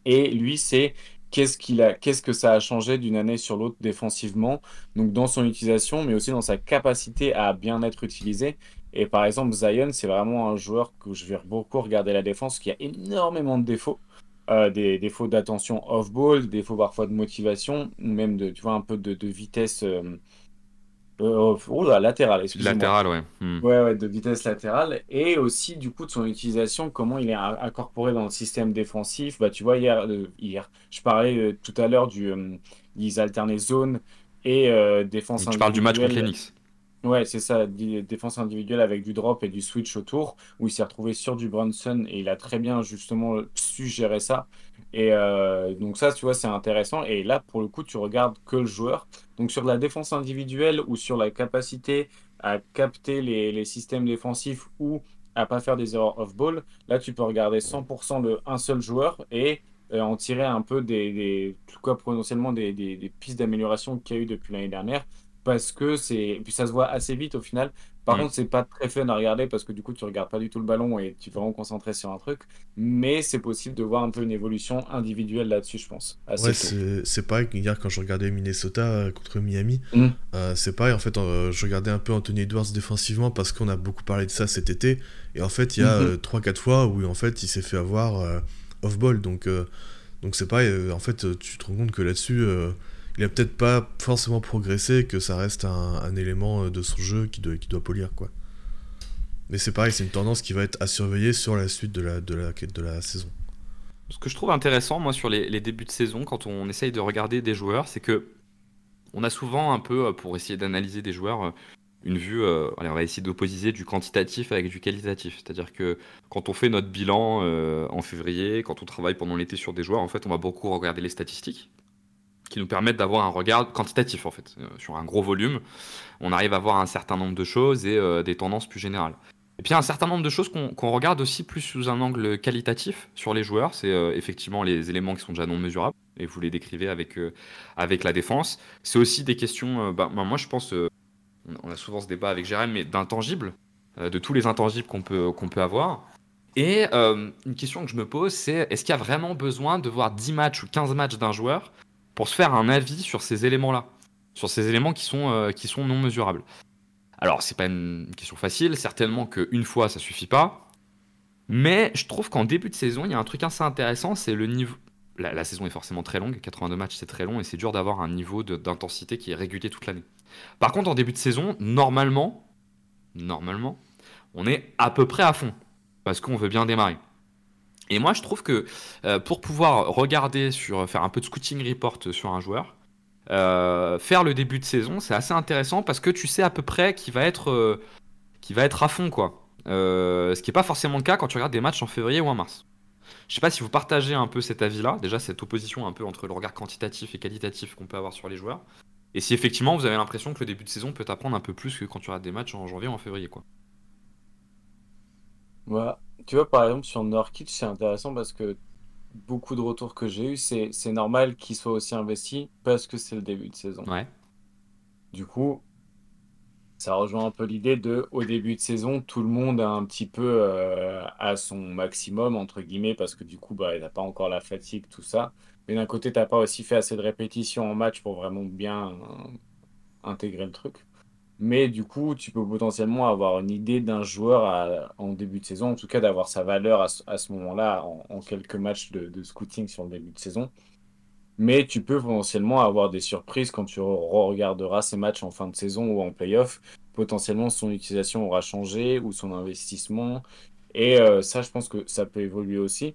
Et lui, c'est qu'est-ce qu'il a, qu'est-ce que ça a changé d'une année sur l'autre défensivement, donc dans son utilisation, mais aussi dans sa capacité à bien être utilisé. Et par exemple, Zion, c'est vraiment un joueur que je vais beaucoup regarder la défense, qui a énormément de défauts. Euh, des défauts d'attention off-ball, défauts parfois de motivation, même de, tu vois, un peu de, vitesse euh, euh, oh latéral, excusez-moi. Latéral, ouais. Hmm. ouais. Ouais, de vitesse latérale. Et aussi, du coup, de son utilisation, comment il est incorporé dans le système défensif. Bah, tu vois, hier, euh, hier je parlais euh, tout à l'heure du. ils alternaient zone et défense Tu parles du match contre les Ouais, c'est ça, défense individuelle avec du drop et du switch autour, où il s'est retrouvé sur du Brunson et il a très bien justement su gérer ça. Et euh, donc ça, tu vois, c'est intéressant. Et là, pour le coup, tu regardes que le joueur. Donc sur la défense individuelle ou sur la capacité à capter les, systèmes défensifs ou à pas faire des erreurs off-ball, là, tu peux regarder 100% de un seul joueur et euh, en tirer un peu des, potentiellement des pistes d'amélioration qu'il y a eu depuis l'année dernière parce que c'est. Puis ça se voit assez vite au final. Par mm. contre, c'est pas très fun à regarder parce que du coup, tu regardes pas du tout le ballon et tu es vraiment concentré sur un truc. Mais c'est possible de voir un peu une évolution individuelle là-dessus, je pense. ouais, c'est pareil. Hier, quand je regardais Minnesota euh, contre Miami, mm. euh, c'est pareil. En fait, euh, je regardais un peu Anthony Edwards défensivement parce qu'on a beaucoup parlé de ça cet été. Et en fait, il y a 3-4 mm-hmm. fois où en fait, il s'est fait avoir off-ball. Donc, donc c'est pareil. en fait, tu te rends compte que là-dessus il a peut-être pas forcément progressé, que ça reste un, élément euh, de son jeu qui doit, polir, quoi. Mais c'est pareil, c'est une tendance qui va être à surveiller sur la suite de la, de la, saison. Ce que je trouve intéressant, moi, sur les, débuts de saison, quand on essaye de regarder des joueurs, c'est que on a souvent un peu, euh, pour essayer d'analyser des joueurs, euh, une vue, on va essayer d'opposiser du quantitatif avec du qualitatif. C'est-à-dire que quand on fait notre bilan en février, quand on travaille pendant l'été sur des joueurs, en fait, on va beaucoup regarder les statistiques qui nous permettent d'avoir un regard quantitatif en fait. Euh, sur un gros volume, on arrive à voir un certain nombre de choses et euh, des tendances plus générales. Et puis un certain nombre de choses qu'on regarde aussi plus sous un angle qualitatif sur les joueurs, c'est euh, effectivement les éléments qui sont déjà non mesurables, et vous les décrivez avec, avec la défense. C'est aussi des questions, bah, moi je pense, on a souvent ce débat avec Jérém, mais d'intangibles, de tous les intangibles qu'on peut, qu'on peut avoir. Et une question que je me pose, c'est est-ce qu'il y a vraiment besoin de voir 10 matchs ou 15 matchs d'un joueur pour se faire un avis sur ces éléments-là, sur ces éléments qui sont, euh, qui sont non mesurables. Alors, c'est pas une question facile, certainement qu'une fois, ça suffit pas. Mais je trouve qu'en début de saison, il y a un truc assez intéressant, c'est le niveau. La, saison est forcément très longue, 82 matchs c'est très long et c'est dur d'avoir un niveau d'intensité qui est régulier toute l'année. Par contre, en début de saison, normalement, normalement, on est à peu près à fond parce qu'on veut bien démarrer. Et moi, je trouve que euh, pour pouvoir regarder sur, faire un peu de scouting report sur un joueur, euh, faire le début de saison, c'est assez intéressant parce que tu sais à peu près qui va être, euh, à fond, quoi. ce qui n'est pas forcément le cas quand tu regardes des matchs en février ou en mars. Je sais pas si vous partagez un peu cet avis-là, déjà cette opposition un peu entre le regard quantitatif et qualitatif qu'on peut avoir sur les joueurs, et si effectivement vous avez l'impression que le début de saison peut t'apprendre un peu plus que quand tu regardes des matchs en janvier ou en février, quoi. Tu vois, par exemple, sur Norkic, c'est intéressant parce que beaucoup de retours que j'ai eu, c'est, c'est normal qu'il soit aussi investi parce que c'est le début de saison. Ouais. Du coup, ça rejoint un peu l'idée de, au début de saison, tout le monde a un petit peu euh, à son maximum, entre guillemets, parce que du coup, bah, il n'a pas encore la fatigue, tout ça. Mais d'un côté, tu n'as pas aussi fait assez de répétitions en match pour vraiment bien euh, intégrer le truc. Mais du coup, tu peux potentiellement avoir une idée d'un joueur en début de saison, en tout cas d'avoir sa valeur à, ce moment-là en, quelques matchs de, scouting sur le début de saison. Mais tu peux potentiellement avoir des surprises quand tu regarderas ces matchs en fin de saison ou en playoff. Potentiellement, son utilisation aura changé ou son investissement. Et euh, ça, je pense que ça peut évoluer aussi.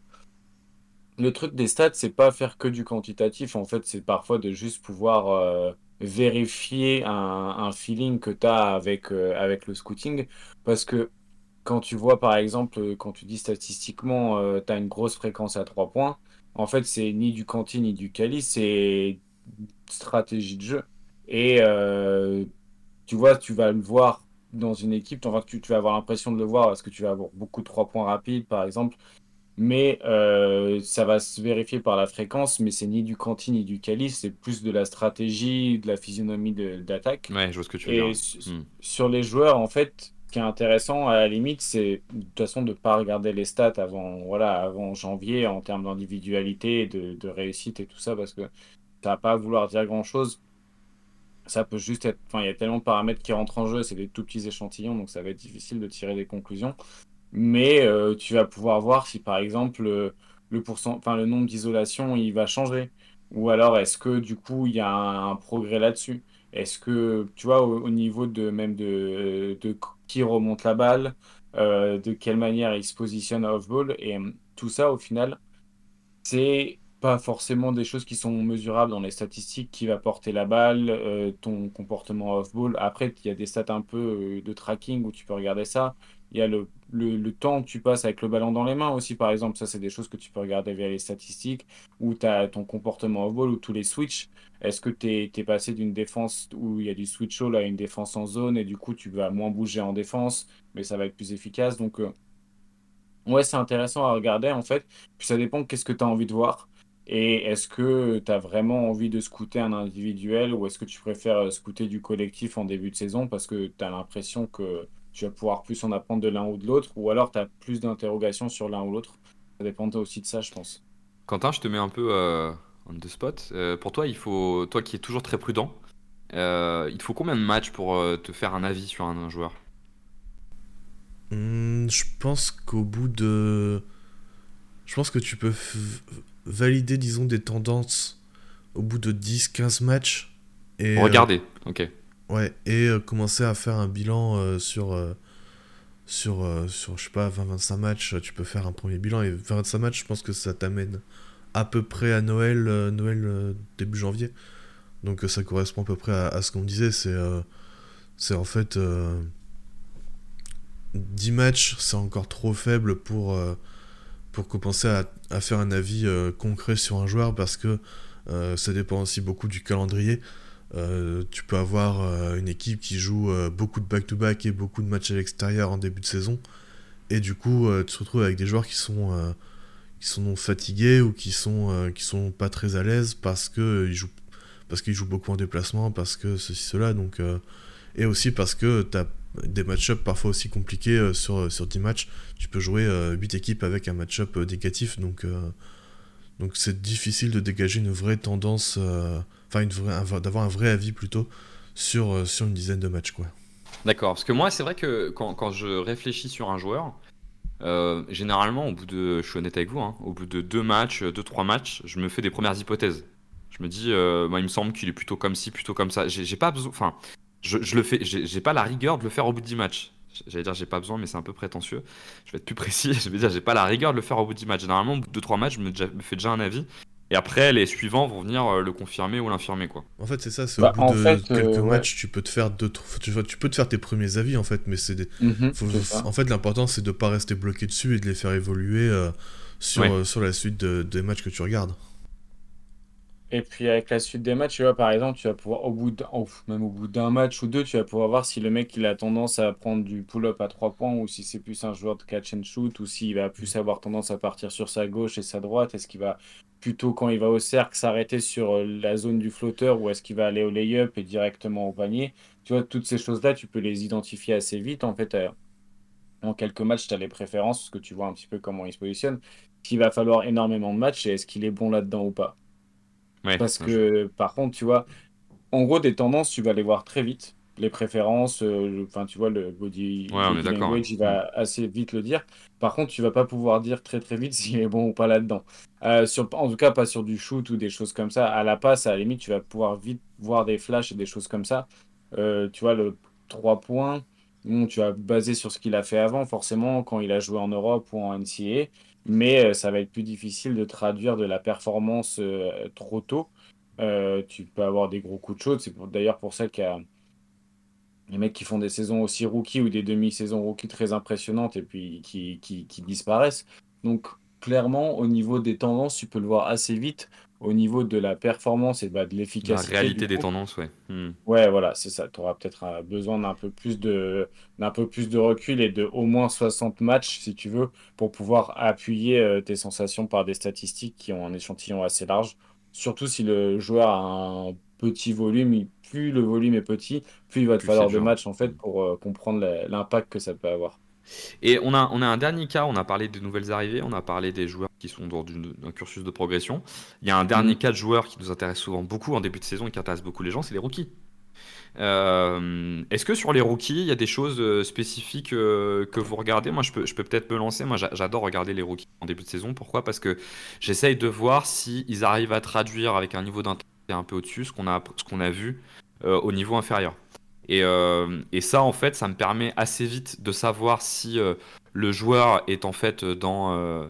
Le truc des stats, c'est pas faire que du quantitatif. En fait, c'est parfois de juste pouvoir euh, vérifier un, feeling que tu as avec, euh, avec le scouting. Parce que quand tu vois par exemple, euh, quand tu dis statistiquement, tu as une grosse fréquence à 3 points, en fait, c'est ni du Canty ni du Cali, c'est stratégie de jeu. Et euh, tu vois, tu vas le voir dans une équipe, enfin, tu, tu vas avoir l'impression de le voir parce que tu vas avoir beaucoup de 3 points rapides, par exemple. Mais euh, ça va se vérifier par la fréquence, mais c'est ni du Canty ni du Cali, c'est plus de la stratégie, de la physionomie d'attaque. Ouais, je vois ce que tu veux Et dire. Hmm. sur les joueurs, en fait, ce qui est intéressant, à la limite, c'est de toute façon de ne pas regarder les stats avant, voilà, avant janvier en termes d'individualité, de, de réussite et tout ça, parce que ça va pas vouloir dire grand-chose. Ça peut juste être. Enfin, il y a tellement de paramètres qui rentrent en jeu, c'est des tout petits échantillons, donc ça va être difficile de tirer des conclusions. Mais euh, tu vas pouvoir voir si, par exemple, euh, le, pourcent... le nombre d'isolations, il va changer. Ou alors, est-ce que du coup, il y a un, progrès là-dessus? Est-ce que, tu vois, au, au niveau de même de, de qui remonte la balle, euh, de quelle manière il se positionne off-ball, et euh, tout ça, au final, c'est pas forcément des choses qui sont mesurables dans les statistiques, qui va porter la balle, euh, ton comportement off-ball. Après, il y a des stats un peu euh, de tracking où tu peux regarder ça. Il y a le, temps que tu passes avec le ballon dans les mains aussi, par exemple. Ça, c'est des choses que tu peux regarder via les statistiques, ou as ton comportement off-ball, ou tous les switches. Est-ce que tu es, passé d'une défense où il y a du switch all à une défense en zone, et du coup, tu vas moins bouger en défense, mais ça va être plus efficace? Donc, euh, ouais, c'est intéressant à regarder, en fait. Puis ça dépend qu'est-ce que tu as envie de voir. Et est-ce que tu as vraiment envie de scouter un individuel ou est-ce que tu préfères euh, scouter du collectif en début de saison? Parce que tu as l'impression que tu vas pouvoir plus en apprendre de l'un ou de l'autre ou alors tu as plus d'interrogations sur l'un ou l'autre Ça dépend aussi de ça, je pense. Quentin, je te mets un peu euh, on the spot. Euh, pour toi, il faut, toi qui es toujours très prudent, euh, il te faut combien de matchs pour euh, te faire un avis sur un, un joueur? Hmm, je pense qu'au bout de. Je pense que tu peux f- valider, disons, des tendances au bout de 10-15 matchs. Et, euh, Regardez, ok. Ouais, et euh, commencer à faire un bilan euh, sur, euh, sur, sur, je sais pas, 20-25 matchs. Tu peux faire un premier bilan. Et 25 matchs, je pense que ça t'amène à peu près à Noël, Noël début janvier. Donc ça correspond à peu près à, ce qu'on disait. C'est en fait. euh, 10 matchs, c'est encore trop faible pour, pour commencer à, faire un avis concret sur un joueur parce que ça dépend aussi beaucoup du calendrier. Euh, tu peux avoir euh, une équipe qui joue euh, beaucoup de back-to-back et beaucoup de matchs à l'extérieur en début de saison. Et du coup, tu te retrouves avec des joueurs qui sont, qui sont fatigués ou qui sont, qui sont pas très à l'aise parce que ils jouent, parce qu'ils jouent beaucoup en déplacement, parce que ceci, cela. Donc, et aussi parce que tu as des match-up parfois aussi compliqués sur, sur 10 matchs. Tu peux jouer euh, 8 équipes avec un match-up négatif. Donc, donc c'est difficile de dégager une vraie tendance, d'avoir un vrai avis plutôt sur, euh, sur une dizaine de matchs. Quoi. D'accord, parce que moi, c'est vrai que quand, quand je réfléchis sur un joueur, euh, généralement, au bout de, je suis honnête avec vous, hein, au bout de deux matchs, euh, deux, trois matchs, je me fais des premières hypothèses. Je me dis, moi, il me semble qu'il est plutôt comme ci, plutôt comme ça. J'ai pas besoin, enfin, je, je le fais, j'ai pas la rigueur de le faire au bout de 10 matchs. J'allais dire, j'ai pas besoin, mais c'est un peu prétentieux. Je vais être plus précis. Je vais dire, j'ai pas la rigueur de le faire au bout de 10 matchs. Généralement, au bout de 2 trois matchs, je me fais déjà un avis. Et après, les suivants vont venir euh, le confirmer ou l'infirmer, quoi. En fait, c'est ça, c'est Bah, au bout en de fait, euh, quelques ouais. matchs, tu peux te faire deux, trois- tu, vois, tu peux te faire tes premiers avis en fait, mais c'est des, Mhm, faut- en fait l'important c'est de pas rester bloqué dessus et de les faire évoluer euh, sur, Ouais. euh, sur la suite de- des matchs que tu regardes. Et puis avec la suite des matchs, tu vois, par exemple, tu vas pouvoir, au bout même au bout d'un match ou deux, tu vas pouvoir voir si le mec il a tendance à prendre du pull-up à trois points ou si c'est plus un joueur de catch and shoot ou s'il va plus avoir tendance à partir sur sa gauche et sa droite. Est-ce qu'il va plutôt quand il va au cercle s'arrêter sur euh, la zone du flotteur ou est-ce qu'il va aller au lay-up et directement au panier? Tu vois, toutes ces choses-là, tu peux les identifier assez vite. En fait, euh, en quelques matchs, tu as les préférences parce que tu vois un petit peu comment il se positionne. Il va falloir énormément de matchs et est-ce qu'il est bon là-dedans ou pas? Ouais, Parce que, par contre, tu vois, en gros, des tendances, tu vas les voir très vite. Les préférences, euh, enfin, tu vois, le body, Ouais, body language, il va assez vite le dire. Par contre, tu vas pas pouvoir dire très très vite s'il est bon ou pas là-dedans. Euh, sur, en tout cas, pas sur du shoot ou des choses comme ça. À la passe, à la limite, tu vas pouvoir vite voir des flashs et des choses comme ça. Euh, tu vois, le 3 points, bon, tu vas baser sur ce qu'il a fait avant, forcément, quand il a joué en Europe ou en NCAA. Mais euh, ça va être plus difficile de traduire de la performance euh, trop tôt. Euh, tu peux avoir des gros coups de chaud. C'est d'ailleurs pour ça qu'il y a les mecs qui font des saisons aussi rookies ou des demi-saisons rookies très impressionnantes et puis qui disparaissent. Donc, clairement, au niveau des tendances, tu peux le voir assez vite. Au niveau de la performance et bah, de La l'efficacité. réalité du des tendances, ouais. Hmm. Ouais, voilà, c'est ça. Tu auras peut-être euh, besoin d'un peu plus de, d'un peu plus de recul et de au moins 60 matchs, si tu veux, pour pouvoir appuyer euh, tes sensations par des statistiques qui ont un échantillon assez large. Surtout si le joueur a un petit volume, plus le volume est petit, plus il va te Plus falloir de matchs en fait pour euh, comprendre la- l'impact que ça peut avoir. Et on a, on a un dernier cas, on a parlé des nouvelles arrivées, on a parlé des joueurs qui sont dans d'un cursus de progression. Il y a un dernier Mhm. cas de joueurs qui nous intéresse souvent beaucoup en début de saison et qui intéresse beaucoup les gens, c'est les rookies. Euh, Est-ce que sur les rookies, il y a des choses euh, spécifiques euh, que vous regardez? Moi, je peux, je peux peut-être me lancer. Moi, j'a- j'adore regarder les rookies en début de saison. Pourquoi? Parce que j'essaye de voir s'ils arrivent à traduire avec un niveau d'intensité un peu au-dessus ce qu'on a, ce qu'on a vu euh, au niveau inférieur. Et, et ça, en fait, ça me permet assez vite de savoir si le joueur est en fait dans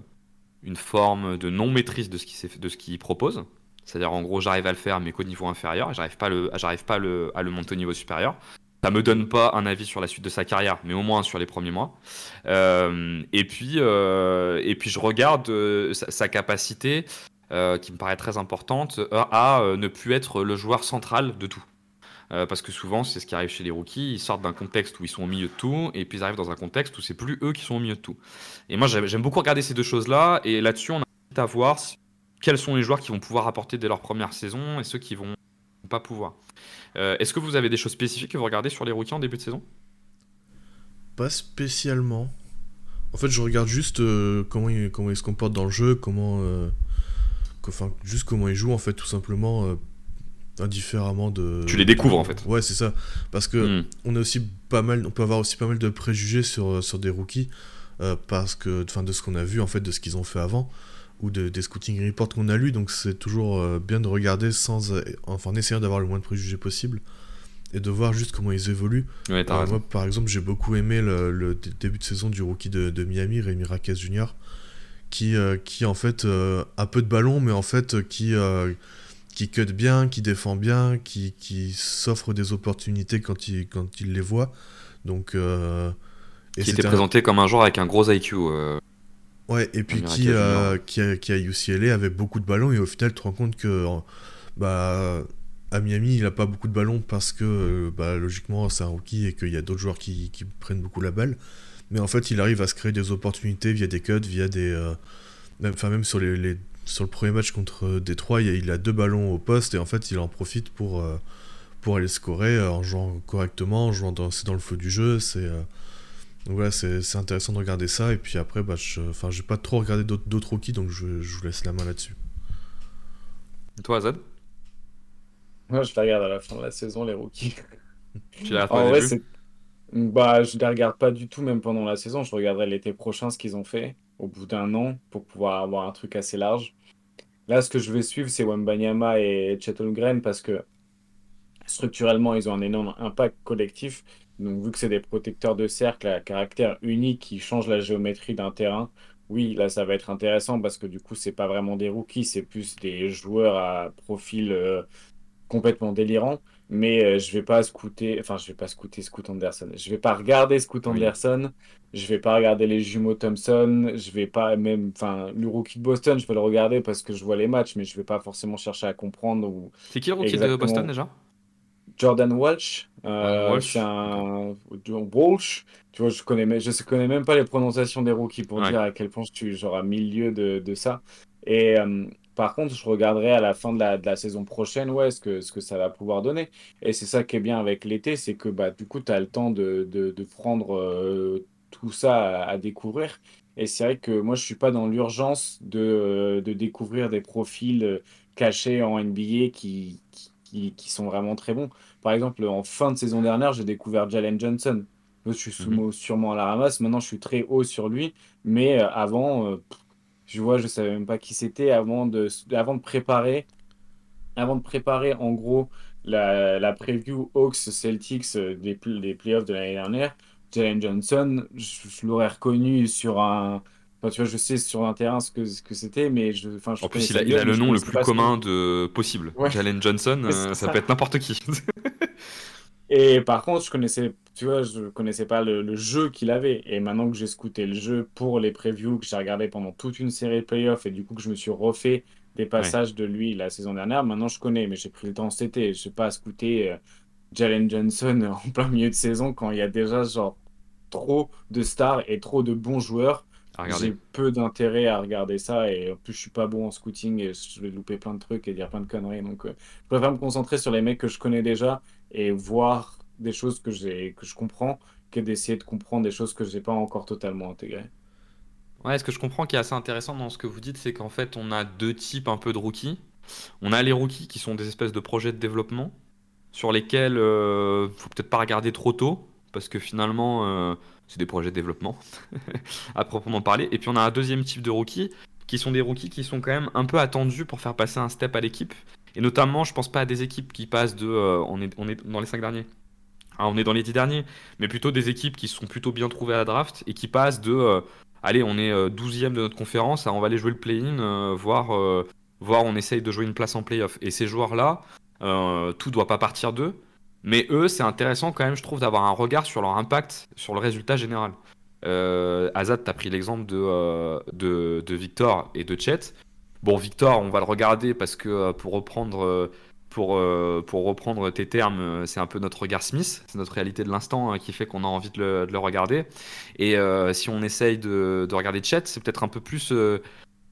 une forme de non-maîtrise de ce qu'il propose. C'est-à-dire, en gros, j'arrive à le faire, mais qu'au niveau inférieur, j'arrive pas, le, pas le, à le monter au niveau supérieur. Ça me donne pas un avis sur la suite de sa carrière, mais au moins sur les premiers mois. Euh, et, puis, euh, et puis, je regarde euh, sa, capacité, qui me paraît très importante, à, ne plus être le joueur central de tout. Euh, parce que souvent, c'est ce qui arrive chez les rookies, ils sortent d'un contexte où ils sont au milieu de tout, et puis ils arrivent dans un contexte où c'est plus eux qui sont au milieu de tout. Et moi, j'aime beaucoup regarder ces deux choses-là, et là-dessus, on a à voir quels sont les joueurs qui vont pouvoir apporter dès leur première saison et ceux qui vont pas pouvoir. Euh, Est-ce que vous avez des choses spécifiques que vous regardez sur les rookies en début de saison? Pas spécialement. En fait, je regarde juste euh, comment, il, comment il se comporte dans le jeu, comment. juste comment il joue, en fait, tout simplement. Euh, indifféremment de. Tu les découvres, en fait. Ouais, c'est ça. Parce que Hmm. on a aussi pas mal, on peut avoir aussi pas mal de préjugés sur, sur des rookies euh, parce que, enfin, de ce qu'on a vu en fait, de ce qu'ils ont fait avant ou de, des scouting reports qu'on a lus. Donc c'est toujours euh, bien de regarder sans, euh, enfin, en essayant d'avoir le moins de préjugés possible et de voir juste comment ils évoluent. Ouais, Euh, moi, par exemple, j'ai beaucoup aimé le, le dé- début de saison du rookie de, de Miami, Rémi Raquez Jr., qui, euh, qui en fait euh, a peu de ballon, mais en fait euh, qui, euh, qui cut bien, qui défend bien, qui, qui s'offre des opportunités quand il, quand il les voit. Donc, euh, et Qui était un- présenté comme un joueur avec un gros IQ. euh, Ouais, et puis Rémi qui, euh, qui, a, qui à UCLA avait beaucoup de ballons, et au final, tu te rends compte que euh, bah, à Miami, il a pas beaucoup de ballons parce que euh, bah, logiquement, c'est un rookie et qu'il y a d'autres joueurs qui, qui prennent beaucoup la balle. Mais en fait, il arrive à se créer des opportunités via des cuts, via des. euh, même, enfin, même sur, les, les- sur le premier match contre Détroit, il, a- il a deux ballons au poste et en fait, il en profite pour, euh, pour aller scorer euh, en jouant correctement, en jouant dans, c'est dans le flow du jeu. C'est. euh, donc voilà, c'est c'est intéressant de regarder ça. Et puis après, bah, je j'ai pas trop regardé d'autres d'autres rookies, donc je, je vous laisse la main là-dessus. Toi, Azad? Moi, je les regarde à la fin de la saison, les rookies. Tu l'as pas En vrai, c'est. Bah, je les regarde pas du tout, même pendant la saison. Je regarderai l'été prochain ce qu'ils ont fait au bout d'un an pour pouvoir avoir un truc assez large. Là, ce que je vais suivre, c'est Wembanyama et Chet Holmgren parce que structurellement, ils ont un énorme impact collectif. Donc, vu que c'est des protecteurs de cercle à caractère unique qui changent la géométrie d'un terrain, oui, là, ça va être intéressant parce que du coup, c'est pas vraiment des rookies, c'est plus des joueurs à profil euh, complètement délirant. Mais euh, je vais pas scouter, enfin, je vais pas scouter Scoot Anderson. Je vais pas regarder Scoot Oui. Anderson. Je vais pas regarder les jumeaux Thompson. Je vais pas même, enfin, le rookie de Boston, je vais le regarder parce que je vois les matchs, mais je vais pas forcément chercher à comprendre ou C'est qui le rookie de. Boston déjà? Jordan Walsh, euh, Jordan Walsh, c'est un Walsh. Tu vois, je connais, je connais même pas les prononciations des rookies pour Ouais. dire à quel point je suis genre à mille lieues de, de ça. Et euh, par contre, je regarderai à la fin de la, de la saison prochaine, ouais, ce que, ce que ça va pouvoir donner. Et c'est ça qui est bien avec l'été, c'est que bah, du coup, tu as le temps de, de, de prendre euh, tout ça à, à découvrir. Et c'est vrai que moi, je suis pas dans l'urgence de, euh, de découvrir des profils euh, cachés en NBA qui, qui, qui- qui sont vraiment très bons. Par exemple, en fin de saison dernière, j'ai découvert Jalen Johnson. Je suis sous- sûrement à la ramasse. Maintenant, je suis très haut sur lui. Mais avant, euh, je vois, je savais même pas qui c'était avant de, avant de préparer, avant de préparer en gros la, la preview Hawks Celtics euh, des, des playoffs de l'année dernière. Jalen Johnson, je, je l'aurais reconnu sur un, enfin, tu vois, je sais sur un terrain ce que, ce que c'était, mais je, enfin, je En plus, il a, il le nom le plus commun de possible. Ouais. Jalen Johnson, euh, ça ça. peut être n'importe qui. Et par contre, je connaissais, tu vois, je connaissais pas le, le jeu qu'il avait. Et maintenant que j'ai scouté le jeu pour les previews, que j'ai regardé pendant toute une série de playoffs, et du coup que je me suis refait des passages de lui la saison dernière, maintenant je connais, mais j'ai pris le temps cet été. Je sais pas scouter euh, Jalen Johnson en plein milieu de saison quand il y a déjà genre trop de stars et trop de bons joueurs. J'ai peu d'intérêt à regarder ça et en plus je suis pas bon en scouting et je vais louper plein de trucs et dire plein de conneries. Donc euh, je préfère me concentrer sur les mecs que je connais déjà et voir des choses que que je comprends que d'essayer de comprendre des choses que j'ai pas encore totalement intégrées. Ouais, ce que je comprends qui est assez intéressant dans ce que vous dites, c'est qu'en fait, on a deux types un peu de rookies. On a les rookies qui sont des espèces de projets de développement sur lesquels euh, faut peut-être pas regarder trop tôt parce que finalement, euh, c'est des projets de développement à proprement parler. Et puis on a un deuxième type de rookies qui sont des rookies qui sont quand même un peu attendus pour faire passer un step à l'équipe. Et notamment, je pense pas à des équipes qui passent de, euh, on est, on est dans les cinq derniers. Ah, on est dans les dix derniers, mais plutôt des équipes qui sont plutôt bien trouvées à la draft et qui passent de euh, allez, on est euh, 12e de notre conférence, ah, on va aller jouer le play-in, euh, voire, euh, on essaye de jouer une place en play-off. Et ces joueurs-là, euh, tout doit pas partir d'eux, mais eux, c'est intéressant quand même, je trouve, d'avoir un regard sur leur impact sur le résultat général. Euh, Azad, tu as pris l'exemple de, euh, de, Victor et de Chet. Bon, Victor, on va le regarder parce que euh, pour reprendre, euh, pour, euh, pour reprendre tes termes, euh, c'est un peu notre regard Smith, c'est notre réalité de l'instant euh, qui fait qu'on a envie de le, de le regarder. Et euh, si on essaye de, de regarder Chet, c'est peut-être un peu plus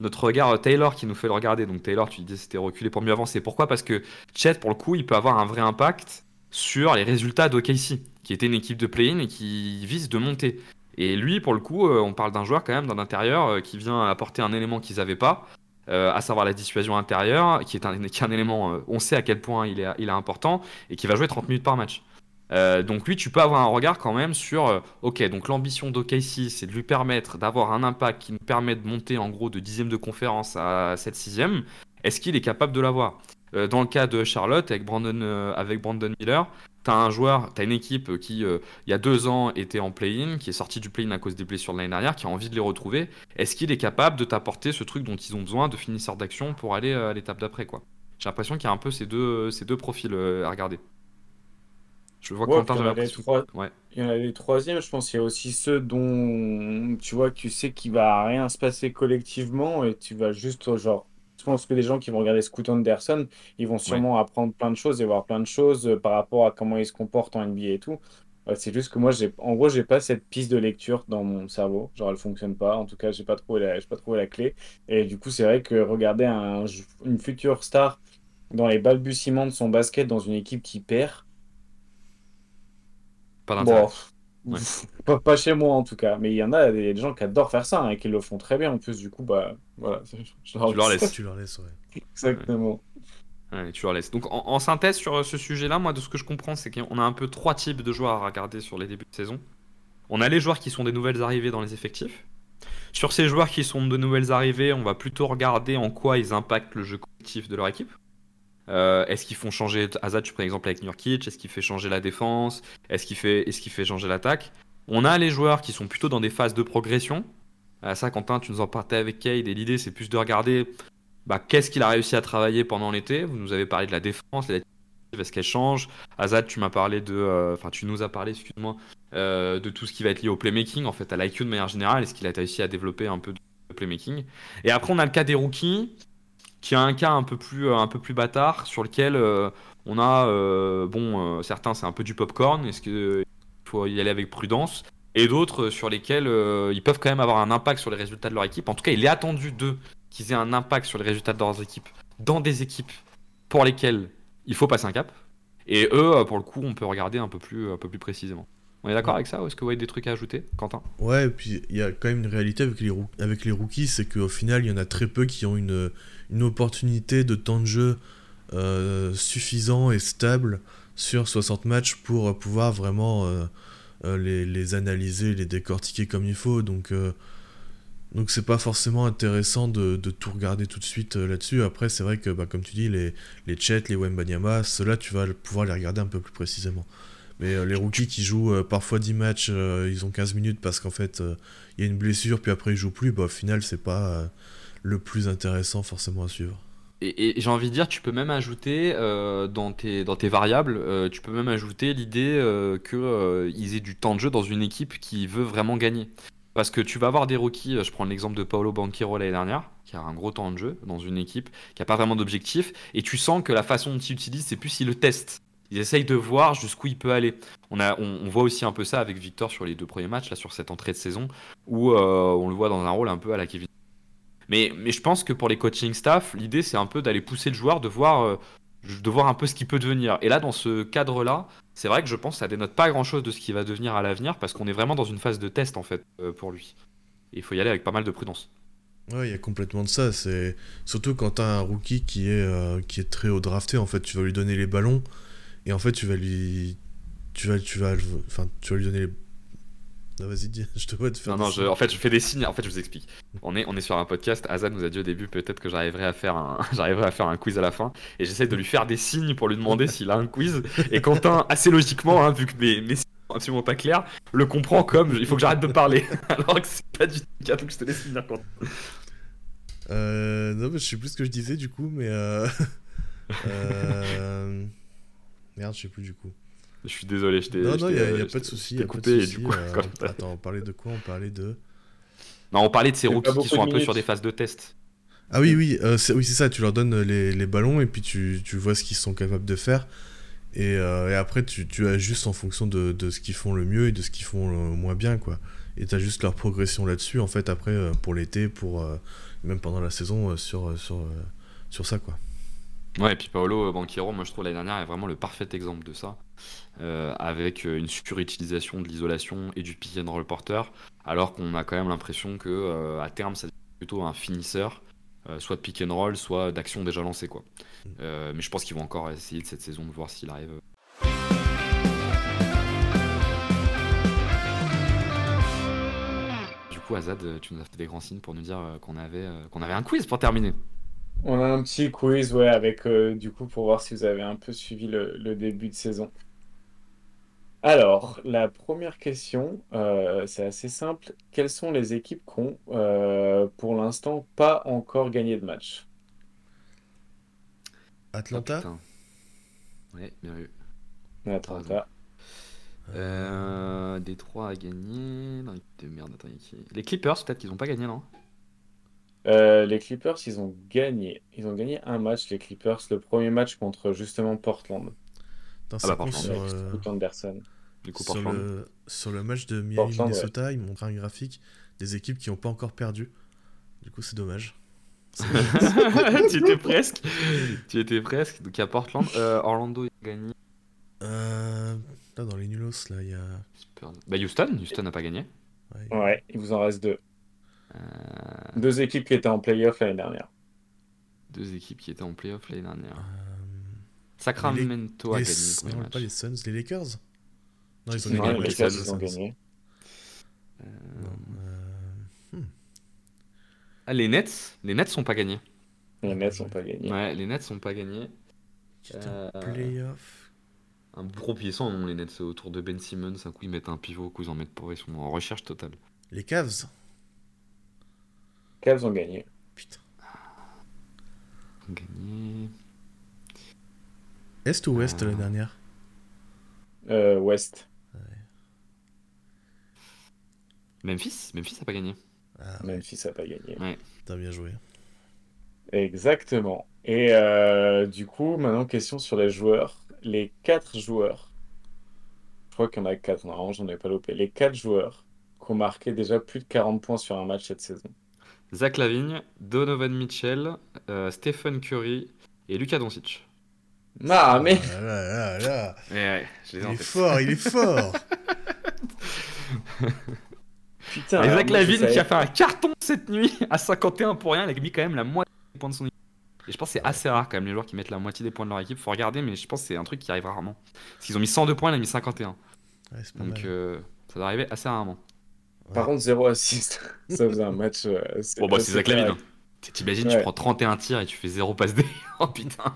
notre regard Taylor qui nous fait le regarder. Donc Taylor, tu disais c'était reculé pour mieux avancer. Pourquoi? Parce que Chet, pour le coup, il peut avoir un vrai impact sur les résultats d'OKC, qui était une équipe de play-in et qui vise de monter. Et lui, pour le coup, on parle d'un joueur quand même d'un intérieur qui vient apporter un élément qu'ils n'avaient pas, euh, à savoir la dissuasion intérieure, qui est un, qui est un élément, euh, on sait à quel point il est, il est important, et qui va jouer 30 minutes par match. Euh, donc lui, tu peux avoir un regard quand même sur, ok, donc l'ambition d'OKC, c'est de lui permettre d'avoir un impact qui nous permet de monter en gros de dixième de conférence à 7 sixième. Est-ce qu'il est capable de l'avoir? Dans le cas de Charlotte, avec Brandon, avec Brandon Miller, T'as un joueur, t'as une équipe qui, euh, il y a deux ans, était en play-in, qui est sorti du play-in à cause des blessures de l'année dernière, qui a envie de les retrouver. Est-ce qu'il est capable de t'apporter ce truc dont ils ont besoin de finisseur d'action pour aller euh, à l'étape d'après, quoi? J'ai l'impression qu'il y a un peu ces deux, ces deux profils euh, à regarder. Je vois Ouais, Quentin, il y en a des l'impression. trois- Ouais. Il y en a des troisièmes, je pense. Il y a aussi ceux dont tu vois que tu sais qu'il va rien se passer collectivement et tu vas juste, genre, je pense que les gens qui vont regarder Scoot Anderson, ils vont sûrement apprendre plein de choses et voir plein de choses euh, par rapport à comment il se comporte en NBA et tout. Euh, c'est juste que moi, j'ai, en gros, j'ai pas cette piste de lecture dans mon cerveau. Genre, elle fonctionne pas. En tout cas, j'ai pas trouvé la, j'ai pas trouvé la clé. Et du coup, c'est vrai que regarder un, une future star dans les balbutiements de son basket dans une équipe qui perd, Pas d'intérêt. Bon, Ouais. pas, pas chez moi en tout cas, mais il y en a des, des gens qui adorent faire ça hein, et qui le font très bien en plus. Du coup, bah voilà, je, leur Tu leur laisse. laisses. Tu leur laisses, ouais. Exactement. Ouais, tu leur laisses. Donc en, en synthèse sur euh, ce sujet-là, moi de ce que je comprends, c'est qu'on a un peu trois types de joueurs à regarder sur les débuts de saison. On a les joueurs qui sont des nouvelles arrivées dans les effectifs. Sur ces joueurs qui sont de nouvelles arrivées, on va plutôt regarder en quoi ils impactent le jeu collectif de leur équipe. Euh, est-ce qu'ils font changer Azad, tu prends l'exemple avec Nurkic, est-ce qu'il fait changer la défense, est-ce qu'il fait, est-ce qu'il fait changer l'attaque? On a les joueurs qui sont plutôt dans des phases de progression. Euh, ça, Quentin, tu nous en partais avec Cade, et l'idée c'est plus de regarder bah, qu'est-ce qu'il a réussi à travailler pendant l'été. Vous nous avez parlé de la défense, la est-ce qu'elle change? Azad, tu m'as parlé de, euh, enfin, tu nous as parlé, excuse-moi, euh, de tout ce qui va être lié au playmaking, en fait, à l'IQ de manière générale. Est-ce qu'il a réussi à développer un peu de playmaking? Et après, on a le cas des rookies, qui a un cas un peu plus, euh, un peu plus bâtard, sur lequel on a, bon, certains c'est un peu du popcorn. Est-ce qu'il faut y aller avec prudence? Et d'autres euh, sur lesquels euh, ils peuvent quand même avoir un impact sur les résultats de leur équipe. En tout cas, il est attendu d'eux qu'ils aient un impact sur les résultats de leurs équipes dans des équipes pour lesquelles il faut passer un cap. Et eux, euh, pour le coup, on peut regarder un peu plus, un peu plus précisément. On est d'accord Ouais. avec ça ou est-ce que vous avez des trucs à ajouter, Quentin? Ouais, et puis il y a quand même une réalité avec les, roo- avec les rookies, c'est qu'au final, il y en a très peu qui ont une, une opportunité de temps de jeu euh, suffisant et stable sur 60 matchs pour pouvoir vraiment euh, les, les analyser, les décortiquer comme il faut. Donc, euh, donc c'est pas forcément intéressant de, tout regarder tout de suite euh, là-dessus. Après, c'est vrai que, bah, comme tu dis, les, les Chet, les Wembanyama, ceux-là, tu vas pouvoir les regarder un peu plus précisément. Mais euh, les rookies qui jouent euh, parfois 10 matchs, euh, ils ont 15 minutes parce qu'en fait, euh, il y a une blessure, puis après ils jouent plus, bah, au final, c'est pas euh, le plus intéressant forcément à suivre. Et, j'ai envie de dire, tu peux même ajouter euh, dans, tes, dans tes variables, euh, tu peux même ajouter l'idée euh, qu'ils aient du temps de jeu dans une équipe qui veut vraiment gagner. Parce que tu vas avoir des rookies, euh, je prends l'exemple de Paolo Banquero l'année dernière, qui a un gros temps de jeu dans une équipe, qui n'a pas vraiment d'objectif, et tu sens que la façon dont il utilise, c'est plus il le teste. Ils essayent de voir jusqu'où il peut aller. On, a, on, voit aussi un peu ça avec Victor sur les deux premiers matchs, là, sur cette entrée de saison, où euh, on le voit dans un rôle un peu à la Kevin. Mais, je pense que pour les coaching staff, l'idée c'est un peu d'aller pousser le joueur, de voir, euh, de voir un peu ce qu'il peut devenir. Et là, dans ce cadre-là, c'est vrai que je pense que ça dénote pas grand-chose de ce qu'il va devenir à l'avenir, parce qu'on est vraiment dans une phase de test en fait euh, pour lui. Et il faut y aller avec pas mal de prudence. Ouais, il y a complètement de ça. C'est surtout quand t'as un rookie qui est euh, qui est très haut drafté. En fait, tu vas lui donner les ballons et en fait, tu vas lui, tu vas, tu vas, enfin, tu vas lui donner les. Non, vas-y, dis. Je te vois te faire. Non, non, je- en fait, je fais des signes. En fait, je vous explique. On est, on est sur un podcast. Azan nous a dit au début peut-être que j'arriverai à faire un, j'arriverai à faire un quiz à la fin. Et j'essaie de lui faire des signes pour lui demander s'il a un quiz. Et Quentin, assez logiquement, hein, vu que mes, mes signes sont absolument pas clairs, le comprend comme il faut que j'arrête de parler. Alors que c'est pas du tout le cas. Donc je te laisse finir, Quentin. Euh, non, mais je sais plus ce que je disais du coup, mais. Euh... euh, Merde, je sais plus du coup. Je suis désolé. Je t'ai. Non, non, il y a, je pas de souci. de coupé. Et du coup, euh, quand Attends, on parlait de quoi? On parlait de. non, on parlait de ces rookies qui sont un peu sur des phases de test. Ah oui, oui, euh, c'est oui, c'est ça, tu leur donnes les, les ballons et puis tu, tu vois ce qu'ils sont capables de faire. Et, euh, et après, tu, tu ajustes en fonction de, de ce qu'ils font le mieux et de ce qu'ils font le moins bien, quoi. Et tu ajustes leur progression là-dessus, en fait, après, euh, pour l'été, pour euh, même pendant la saison, euh, sur, euh, sur, euh, sur ça, quoi. Ouais, et puis Paolo Banquero, moi je trouve l'année dernière est vraiment le parfait exemple de ça, euh, avec une surutilisation de l'isolation et du pick and roll porteur, alors qu'on a quand même l'impression que euh, à terme ça devient plutôt un finisseur, euh, soit de pick and roll, soit d'action déjà lancée quoi. Mais je pense qu'ils vont encore essayer de cette saison de voir s'il arrive. Du coup, Azad, tu nous as fait des grands signes pour nous dire qu'on avait, qu'on avait un quiz pour terminer. On a un petit quiz, ouais, avec du coup pour voir si vous avez un peu suivi le début de saison. Alors, la première question, euh, c'est assez simple. Quelles sont les équipes qui ont, euh, pour l'instant, pas encore gagné de match? Atlanta? Ah. Ouais, bien vu. Atlanta. Euh, Détroit a gagné. Non, de merde, attends, qui? Les Clippers, peut-être qu'ils ont pas gagné, non? Euh, les Clippers, ils ont gagné. Ils ont gagné un match, les Clippers, le premier match contre justement Portland, Attends, Ah bah, sur, euh, Scoot Anderson. Du coup, sur, le, sur le match de Portland, Miami-Minnesota, ils montrent un graphique des équipes qui n'ont pas encore perdu. Du coup, c'est dommage. tu étais presque. Tu étais presque. Donc, il y a Portland. Euh, Orlando, il a gagné. Euh, là, dans les nulos, là, il y a... Bah, Houston. Houston n'a pas gagné. ouais, Ouais, il vous en reste deux. Euh, Deux équipes qui étaient en playoff l'année dernière. deux équipes qui étaient en playoff l'année dernière. Sacramento a les- gagné le premier non, match. pas les Suns, les Lakers Non, ils ont gagné. les les Lakers, ils ont gagné. Euh, Non, euh, ah, les Nets. Les Nets sont pas gagnés. Les Nets n'ont pas gagné. Ouais, les Nets sont pas gagnés. Euh, playoff Un gros puissant, non, les Nets autour de Ben Simmons. Un coup, ils mettent un pivot, un coup, ils en mettent pas. Ils sont en recherche totale. Les Cavs Cavs ont gagné. Putain. Gagné. Est ou ouest Ah. la dernière? Euh, West. Memphis? Memphis a pas gagné. Ah, ouais, Memphis n'a pas gagné. t'as bien joué. Exactement. Et euh, du coup, maintenant, question sur les joueurs. Les quatre joueurs, je crois qu'il y en a quatre, normalement, j'en ai pas loupé. Les quatre joueurs qui ont marqué déjà plus de 40 points sur un match cette saison. Zach Lavigne, Donovan Mitchell, euh, Stephen Curry et Luka Doncic. Ah, mais Ah là là là Ouais, ouais, je les ai Il est fort, il est fort putain. Zach Lavigne savais qui a fait un carton cette nuit à 51 pour rien, il a mis quand même la moitié des points de son équipe. Et je pense que c'est assez rare quand même les joueurs qui mettent la moitié des points de leur équipe. Faut regarder, mais je pense que c'est un truc qui arrive rarement. Parce qu'ils ont mis 102 points, il a mis 51. Ouais, c'est pas Donc mal. euh, ça doit arriver assez rarement. Par contre, 0 assist. Ça faisait un match. euh, Bon bah c'est Zach Lavine. hein. T'imagines, tu prends 31 tirs et tu fais 0 passe D. oh putain,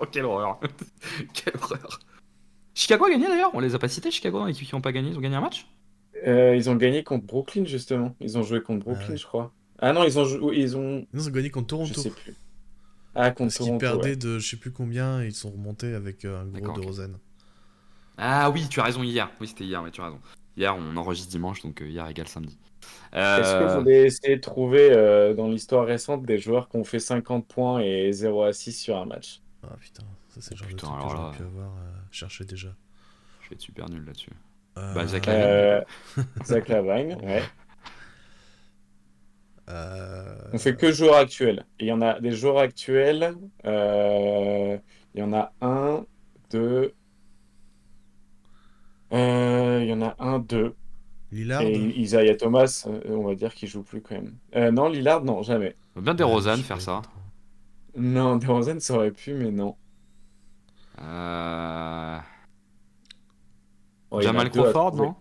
oh, quelle horreur. quelle horreur. Chicago a gagné d'ailleurs, on les a pas cités Chicago dans l'équipe qui ont pas gagné, ils ont gagné un match? Euh, ils ont gagné contre Brooklyn, justement. Ils ont joué contre Brooklyn, ouais. je crois. Ah non, ils ont joué. Ils ont. Ils ont gagné contre Je Toronto. sais plus. Ah, contre Parce qu'ils Toronto, perdaient ouais. de je sais plus combien, ils sont remontés avec euh, un gros de ok. Rosen. Ah oui, tu as raison, hier. Oui, c'était hier, mais tu as raison. Hier, on enregistre dimanche, donc euh, hier égale samedi. Est-ce que Euh, vous voulez essayer de trouver euh, dans l'histoire récente des joueurs qui ont fait 50 points et 0 à 6 sur un match? Ah putain, ça c'est le genre Putain, de truc que alors j'aurais pu avoir euh, cherché déjà. Je vais être super nul là-dessus. Euh, Bah, Zach Euh, Zach Lavine, ouais. euh, On fait que joueurs actuels. Il y en a des joueurs actuels. euh, Il y en a un, deux. euh, Il y en a un, deux. Lillard Et Isaiah Thomas, euh, on va dire qu'il joue plus quand même. Euh, non, Lillard, non, jamais. Bien des je faire ça. Non, DeRozan, ça aurait pu, mais non. Euh... Oh, il y en a Jamal Crawford, non?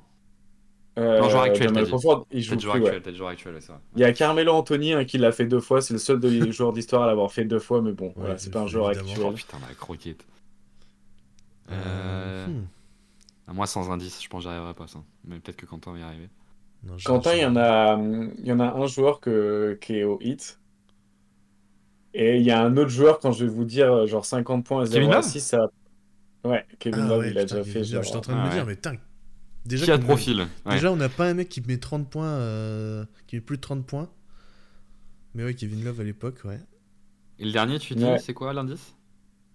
Euh, Non, joueur actuel, Jamal. Crawford, il joue joueur plus, ouais. actuel, peut-être joueur actuel, vrai. Il y a Carmelo Anthony hein, qui l'a fait deux fois. C'est le seul de- joueur d'histoire à l'avoir fait deux fois, mais bon, voilà, c'est pas un joueur évidemment. Oh actuel. putain, la croquette. Euh... hmm. À Moi, sans indice, je pense que j'y arriverai pas, ça. Mais peut-être que Quentin va y arriver. Non, Quentin, il y en a, il y en a un joueur que, qui est au hit. Et il y a un autre joueur, quand je vais vous dire genre 50 points à 0 Kevin à Love 6, ça. Ouais, Kevin Ah Love, ouais, il a putain, déjà fait. Genre- J'étais en train de Ah me ouais. dire, mais putain. Déjà, Qui a de profil ouais. Déjà, on n'a pas un mec qui met 30 points, euh, qui met plus de 30 points. Mais ouais, Kevin Love à l'époque, ouais. Et le dernier, tu dis, Ouais. c'est quoi l'indice?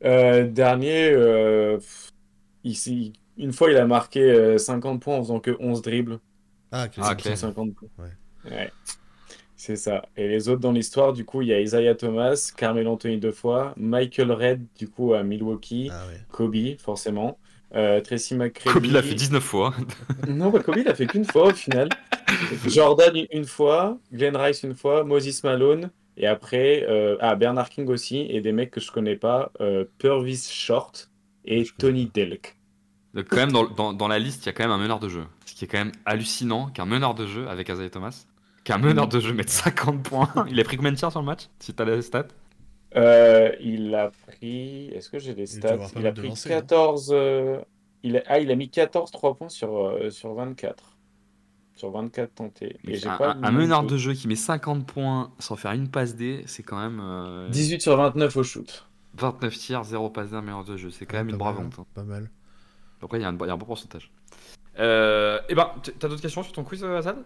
Euh, dernier, euh, ici, une fois, il a marqué euh, 50 points en faisant que 11 dribbles. Ah, Ah. Clay. 50 points. Ouais. Ouais. C'est ça. Et les autres dans l'histoire, du coup, il y a Isaiah Thomas, Carmel Anthony deux fois, Michael Red, du coup, à Milwaukee, Ah ouais. Kobe, forcément, euh, Tracy McCready. Kobe l'a fait 19 fois. Non, bah, Kobe, il a fait qu'une fois au final. Jordan une fois, Glenn Rice une fois, Moses Malone, et après, euh, ah, Bernard King aussi, et des mecs que je connais pas, euh, Purvis Short et Tony pas. Delk. Donc, quand même, dans, dans, dans la liste, il y a quand même un meneur de jeu. Ce qui est quand même hallucinant qu'un meneur de jeu avec Isaiah Thomas, qu'un meneur de jeu mette 50 points. Il a pris combien de tirs sur le match Si t'as les stats? Euh, il a pris. Est-ce que j'ai les stats? Il a pris lancers, non 14. euh, il a... Ah, il a mis 14 3 points sur, euh, sur 24. Sur 24 tentés. Et un, pas un- le un nombre meneur de- jeu qui met 50 points sans faire une passe D, c'est quand même euh, 18 sur 29 au shoot. 29 tirs, 0 passe D, un meneur de jeu. C'est quand même une brave hein, honte. hein. Pas mal. Après, il y, a un il y a un bon pourcentage. Euh, et ben, t- t'as d'autres questions sur ton quiz, euh, Azad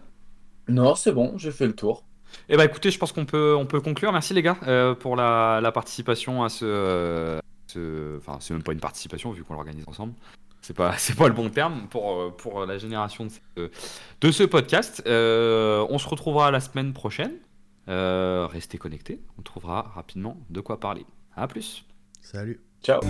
Non, c'est bon, j'ai fait le tour. Eh ben écoutez, je pense qu'on peut, on peut conclure. Merci les gars euh, pour la, la participation à ce, euh, ce- Enfin, c'est même pas une participation vu qu'on l'organise ensemble. C'est pas, c'est pas le bon terme pour, euh, pour la génération de, ce- de ce podcast. Euh, on se retrouvera la semaine prochaine. Euh, restez connectés. On trouvera rapidement de quoi parler. À plus. Salut. Ciao.